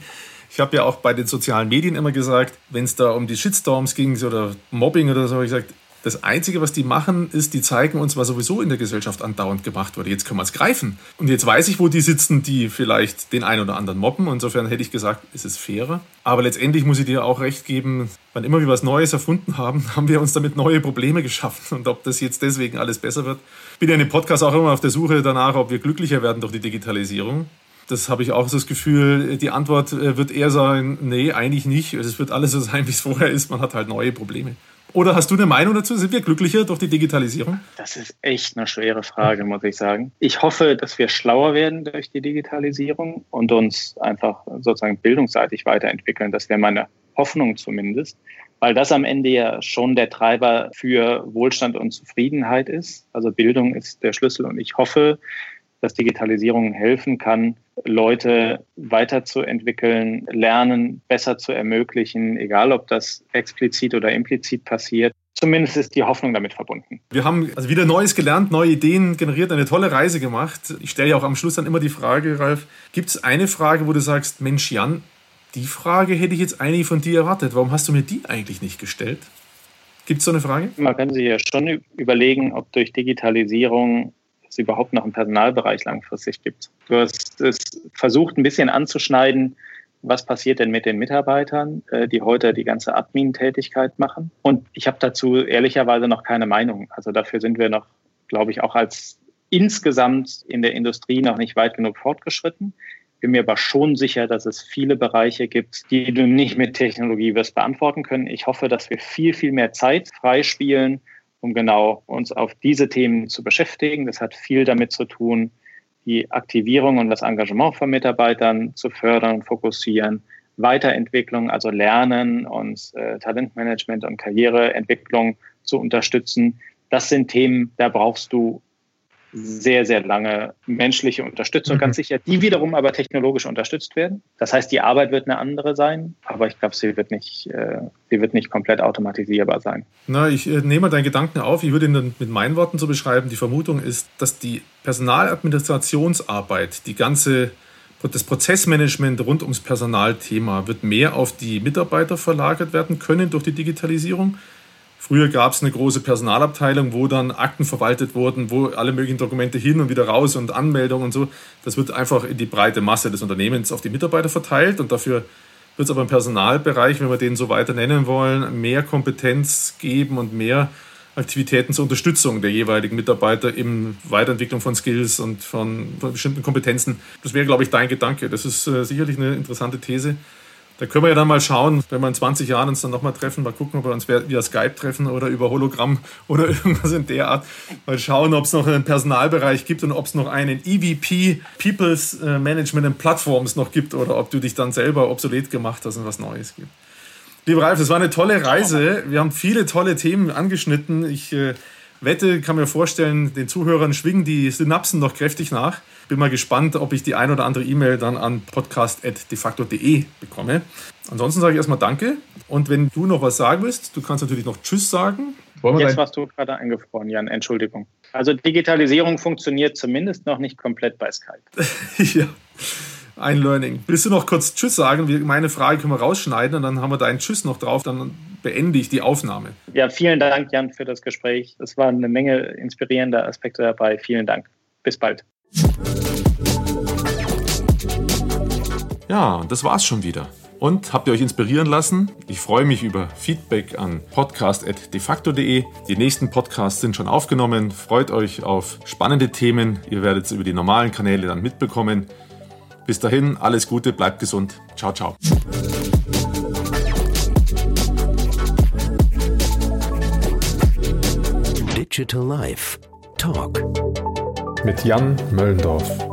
[SPEAKER 3] ich habe ja auch bei den sozialen Medien immer gesagt, wenn es da um die Shitstorms ging oder Mobbing oder so, habe ich gesagt, das Einzige, was die machen, ist, die zeigen uns, was sowieso in der Gesellschaft andauernd gemacht wurde. Jetzt können wir es greifen. Und jetzt weiß ich, wo die sitzen, die vielleicht den einen oder anderen mobben. Insofern hätte ich gesagt, ist es fairer. Aber letztendlich muss ich dir auch recht geben, wann immer wir was Neues erfunden haben, haben wir uns damit neue Probleme geschaffen. Und ob das jetzt deswegen alles besser wird. Bin ja in dem Podcast auch immer auf der Suche danach, ob wir glücklicher werden durch die Digitalisierung das habe ich auch so das Gefühl, die Antwort äh, wird eher sein, nee, eigentlich nicht. Es wird alles so sein, wie es vorher ist. Man hat halt neue Probleme. Oder hast du eine Meinung dazu? Sind wir glücklicher durch die Digitalisierung?
[SPEAKER 1] Das ist echt eine schwere Frage, muss ich sagen. Ich hoffe, dass wir schlauer werden durch die Digitalisierung und uns einfach sozusagen bildungsseitig weiterentwickeln. Das wäre meine Hoffnung zumindest, weil das am Ende ja schon der Treiber für Wohlstand und Zufriedenheit ist. Also Bildung ist der Schlüssel und ich hoffe, dass Digitalisierung helfen kann, Leute weiterzuentwickeln, Lernen besser zu ermöglichen, egal ob das explizit oder implizit passiert. zumindest ist die Hoffnung damit verbunden.
[SPEAKER 3] Wir haben also wieder Neues gelernt, neue Ideen generiert, eine tolle Reise gemacht. Ich stelle ja auch am Schluss dann immer die Frage, Ralf, gibt es eine Frage, wo du sagst, Mensch Jan, die Frage hätte ich jetzt eigentlich von dir erwartet. Warum hast du mir die eigentlich nicht gestellt? Gibt es so eine Frage?
[SPEAKER 1] Man kann sich ja schon überlegen, ob durch Digitalisierung es überhaupt noch einen Personalbereich langfristig gibt. Du hast es versucht, ein bisschen anzuschneiden, was passiert denn mit den Mitarbeitern, äh, die heute die ganze Admin-Tätigkeit machen. Und ich habe dazu ehrlicherweise noch keine Meinung. Also dafür sind wir noch, glaube ich, auch als insgesamt in der Industrie noch nicht weit genug fortgeschritten. Bin mir aber schon sicher, dass es viele Bereiche gibt, die du nicht mit Technologie wirst beantworten können. Ich hoffe, dass wir viel, viel mehr Zeit freispielen, um genau uns auf diese Themen zu beschäftigen. Das hat viel damit zu tun, die Aktivierung und das Engagement von Mitarbeitern zu fördern und fokussieren, Weiterentwicklung, also Lernen und äh, Talentmanagement und Karriereentwicklung zu unterstützen. Das sind Themen, da brauchst du sehr, sehr lange menschliche Unterstützung, mhm. ganz sicher, die wiederum aber technologisch unterstützt werden. Das heißt, die Arbeit wird eine andere sein, aber ich glaube, sie wird nicht, äh, sie wird nicht komplett automatisierbar sein.
[SPEAKER 3] Na, ich äh, nehme deinen Gedanken auf. Ich würde ihn dann mit meinen Worten so beschreiben. Die Vermutung ist, dass die Personaladministrationsarbeit, die ganze das Prozessmanagement rund ums Personalthema wird mehr auf die Mitarbeiter verlagert werden können durch die Digitalisierung. Früher gab es eine große Personalabteilung, wo dann Akten verwaltet wurden, wo alle möglichen Dokumente hin und wieder raus und Anmeldungen und so. Das wird einfach in die breite Masse des Unternehmens auf die Mitarbeiter verteilt und dafür wird es aber im Personalbereich, wenn wir den so weiter nennen wollen, mehr Kompetenz geben und mehr Aktivitäten zur Unterstützung der jeweiligen Mitarbeiter in Weiterentwicklung von Skills und von, von bestimmten Kompetenzen. Das wäre, glaube ich, dein Gedanke. Das ist äh, sicherlich eine interessante These. Da können wir ja dann mal schauen, wenn wir in 20 Jahren uns dann nochmal treffen, mal gucken, ob wir uns via Skype treffen oder über Hologramm oder irgendwas in der Art. Mal schauen, ob es noch einen Personalbereich gibt und ob es noch einen EVP, People's äh, Management and Platforms noch gibt oder ob du dich dann selber obsolet gemacht hast und was Neues gibt. Lieber Ralf, das war eine tolle Reise. Wir haben viele tolle Themen angeschnitten. Ich äh, wette, kann mir vorstellen, den Zuhörern schwingen die Synapsen noch kräftig nach. Bin mal gespannt, ob ich die ein oder andere E-Mail dann an podcast.defacto.de bekomme. Ansonsten sage ich erstmal Danke. Und wenn du noch was sagen willst, du kannst natürlich noch Tschüss sagen.
[SPEAKER 1] Jetzt warst du gerade eingefroren, Jan. Entschuldigung. Also Digitalisierung funktioniert zumindest noch nicht komplett bei Skype.
[SPEAKER 3] ja. Ein Learning. Willst du noch kurz Tschüss sagen? Meine Frage können wir rausschneiden und dann haben wir deinen Tschüss noch drauf. Dann beende ich die Aufnahme.
[SPEAKER 1] Ja, vielen Dank, Jan, für das Gespräch. Es waren eine Menge inspirierender Aspekte dabei. Vielen Dank. Bis bald.
[SPEAKER 3] Ja, das war's schon wieder. Und habt ihr euch inspirieren lassen? Ich freue mich über Feedback an podcast.defacto.de. Die nächsten Podcasts sind schon aufgenommen. Freut euch auf spannende Themen. Ihr werdet es über die normalen Kanäle dann mitbekommen. Bis dahin, alles Gute, bleibt gesund. Ciao, ciao.
[SPEAKER 2] Digital Life Talk
[SPEAKER 3] mit Jan Möllendorf.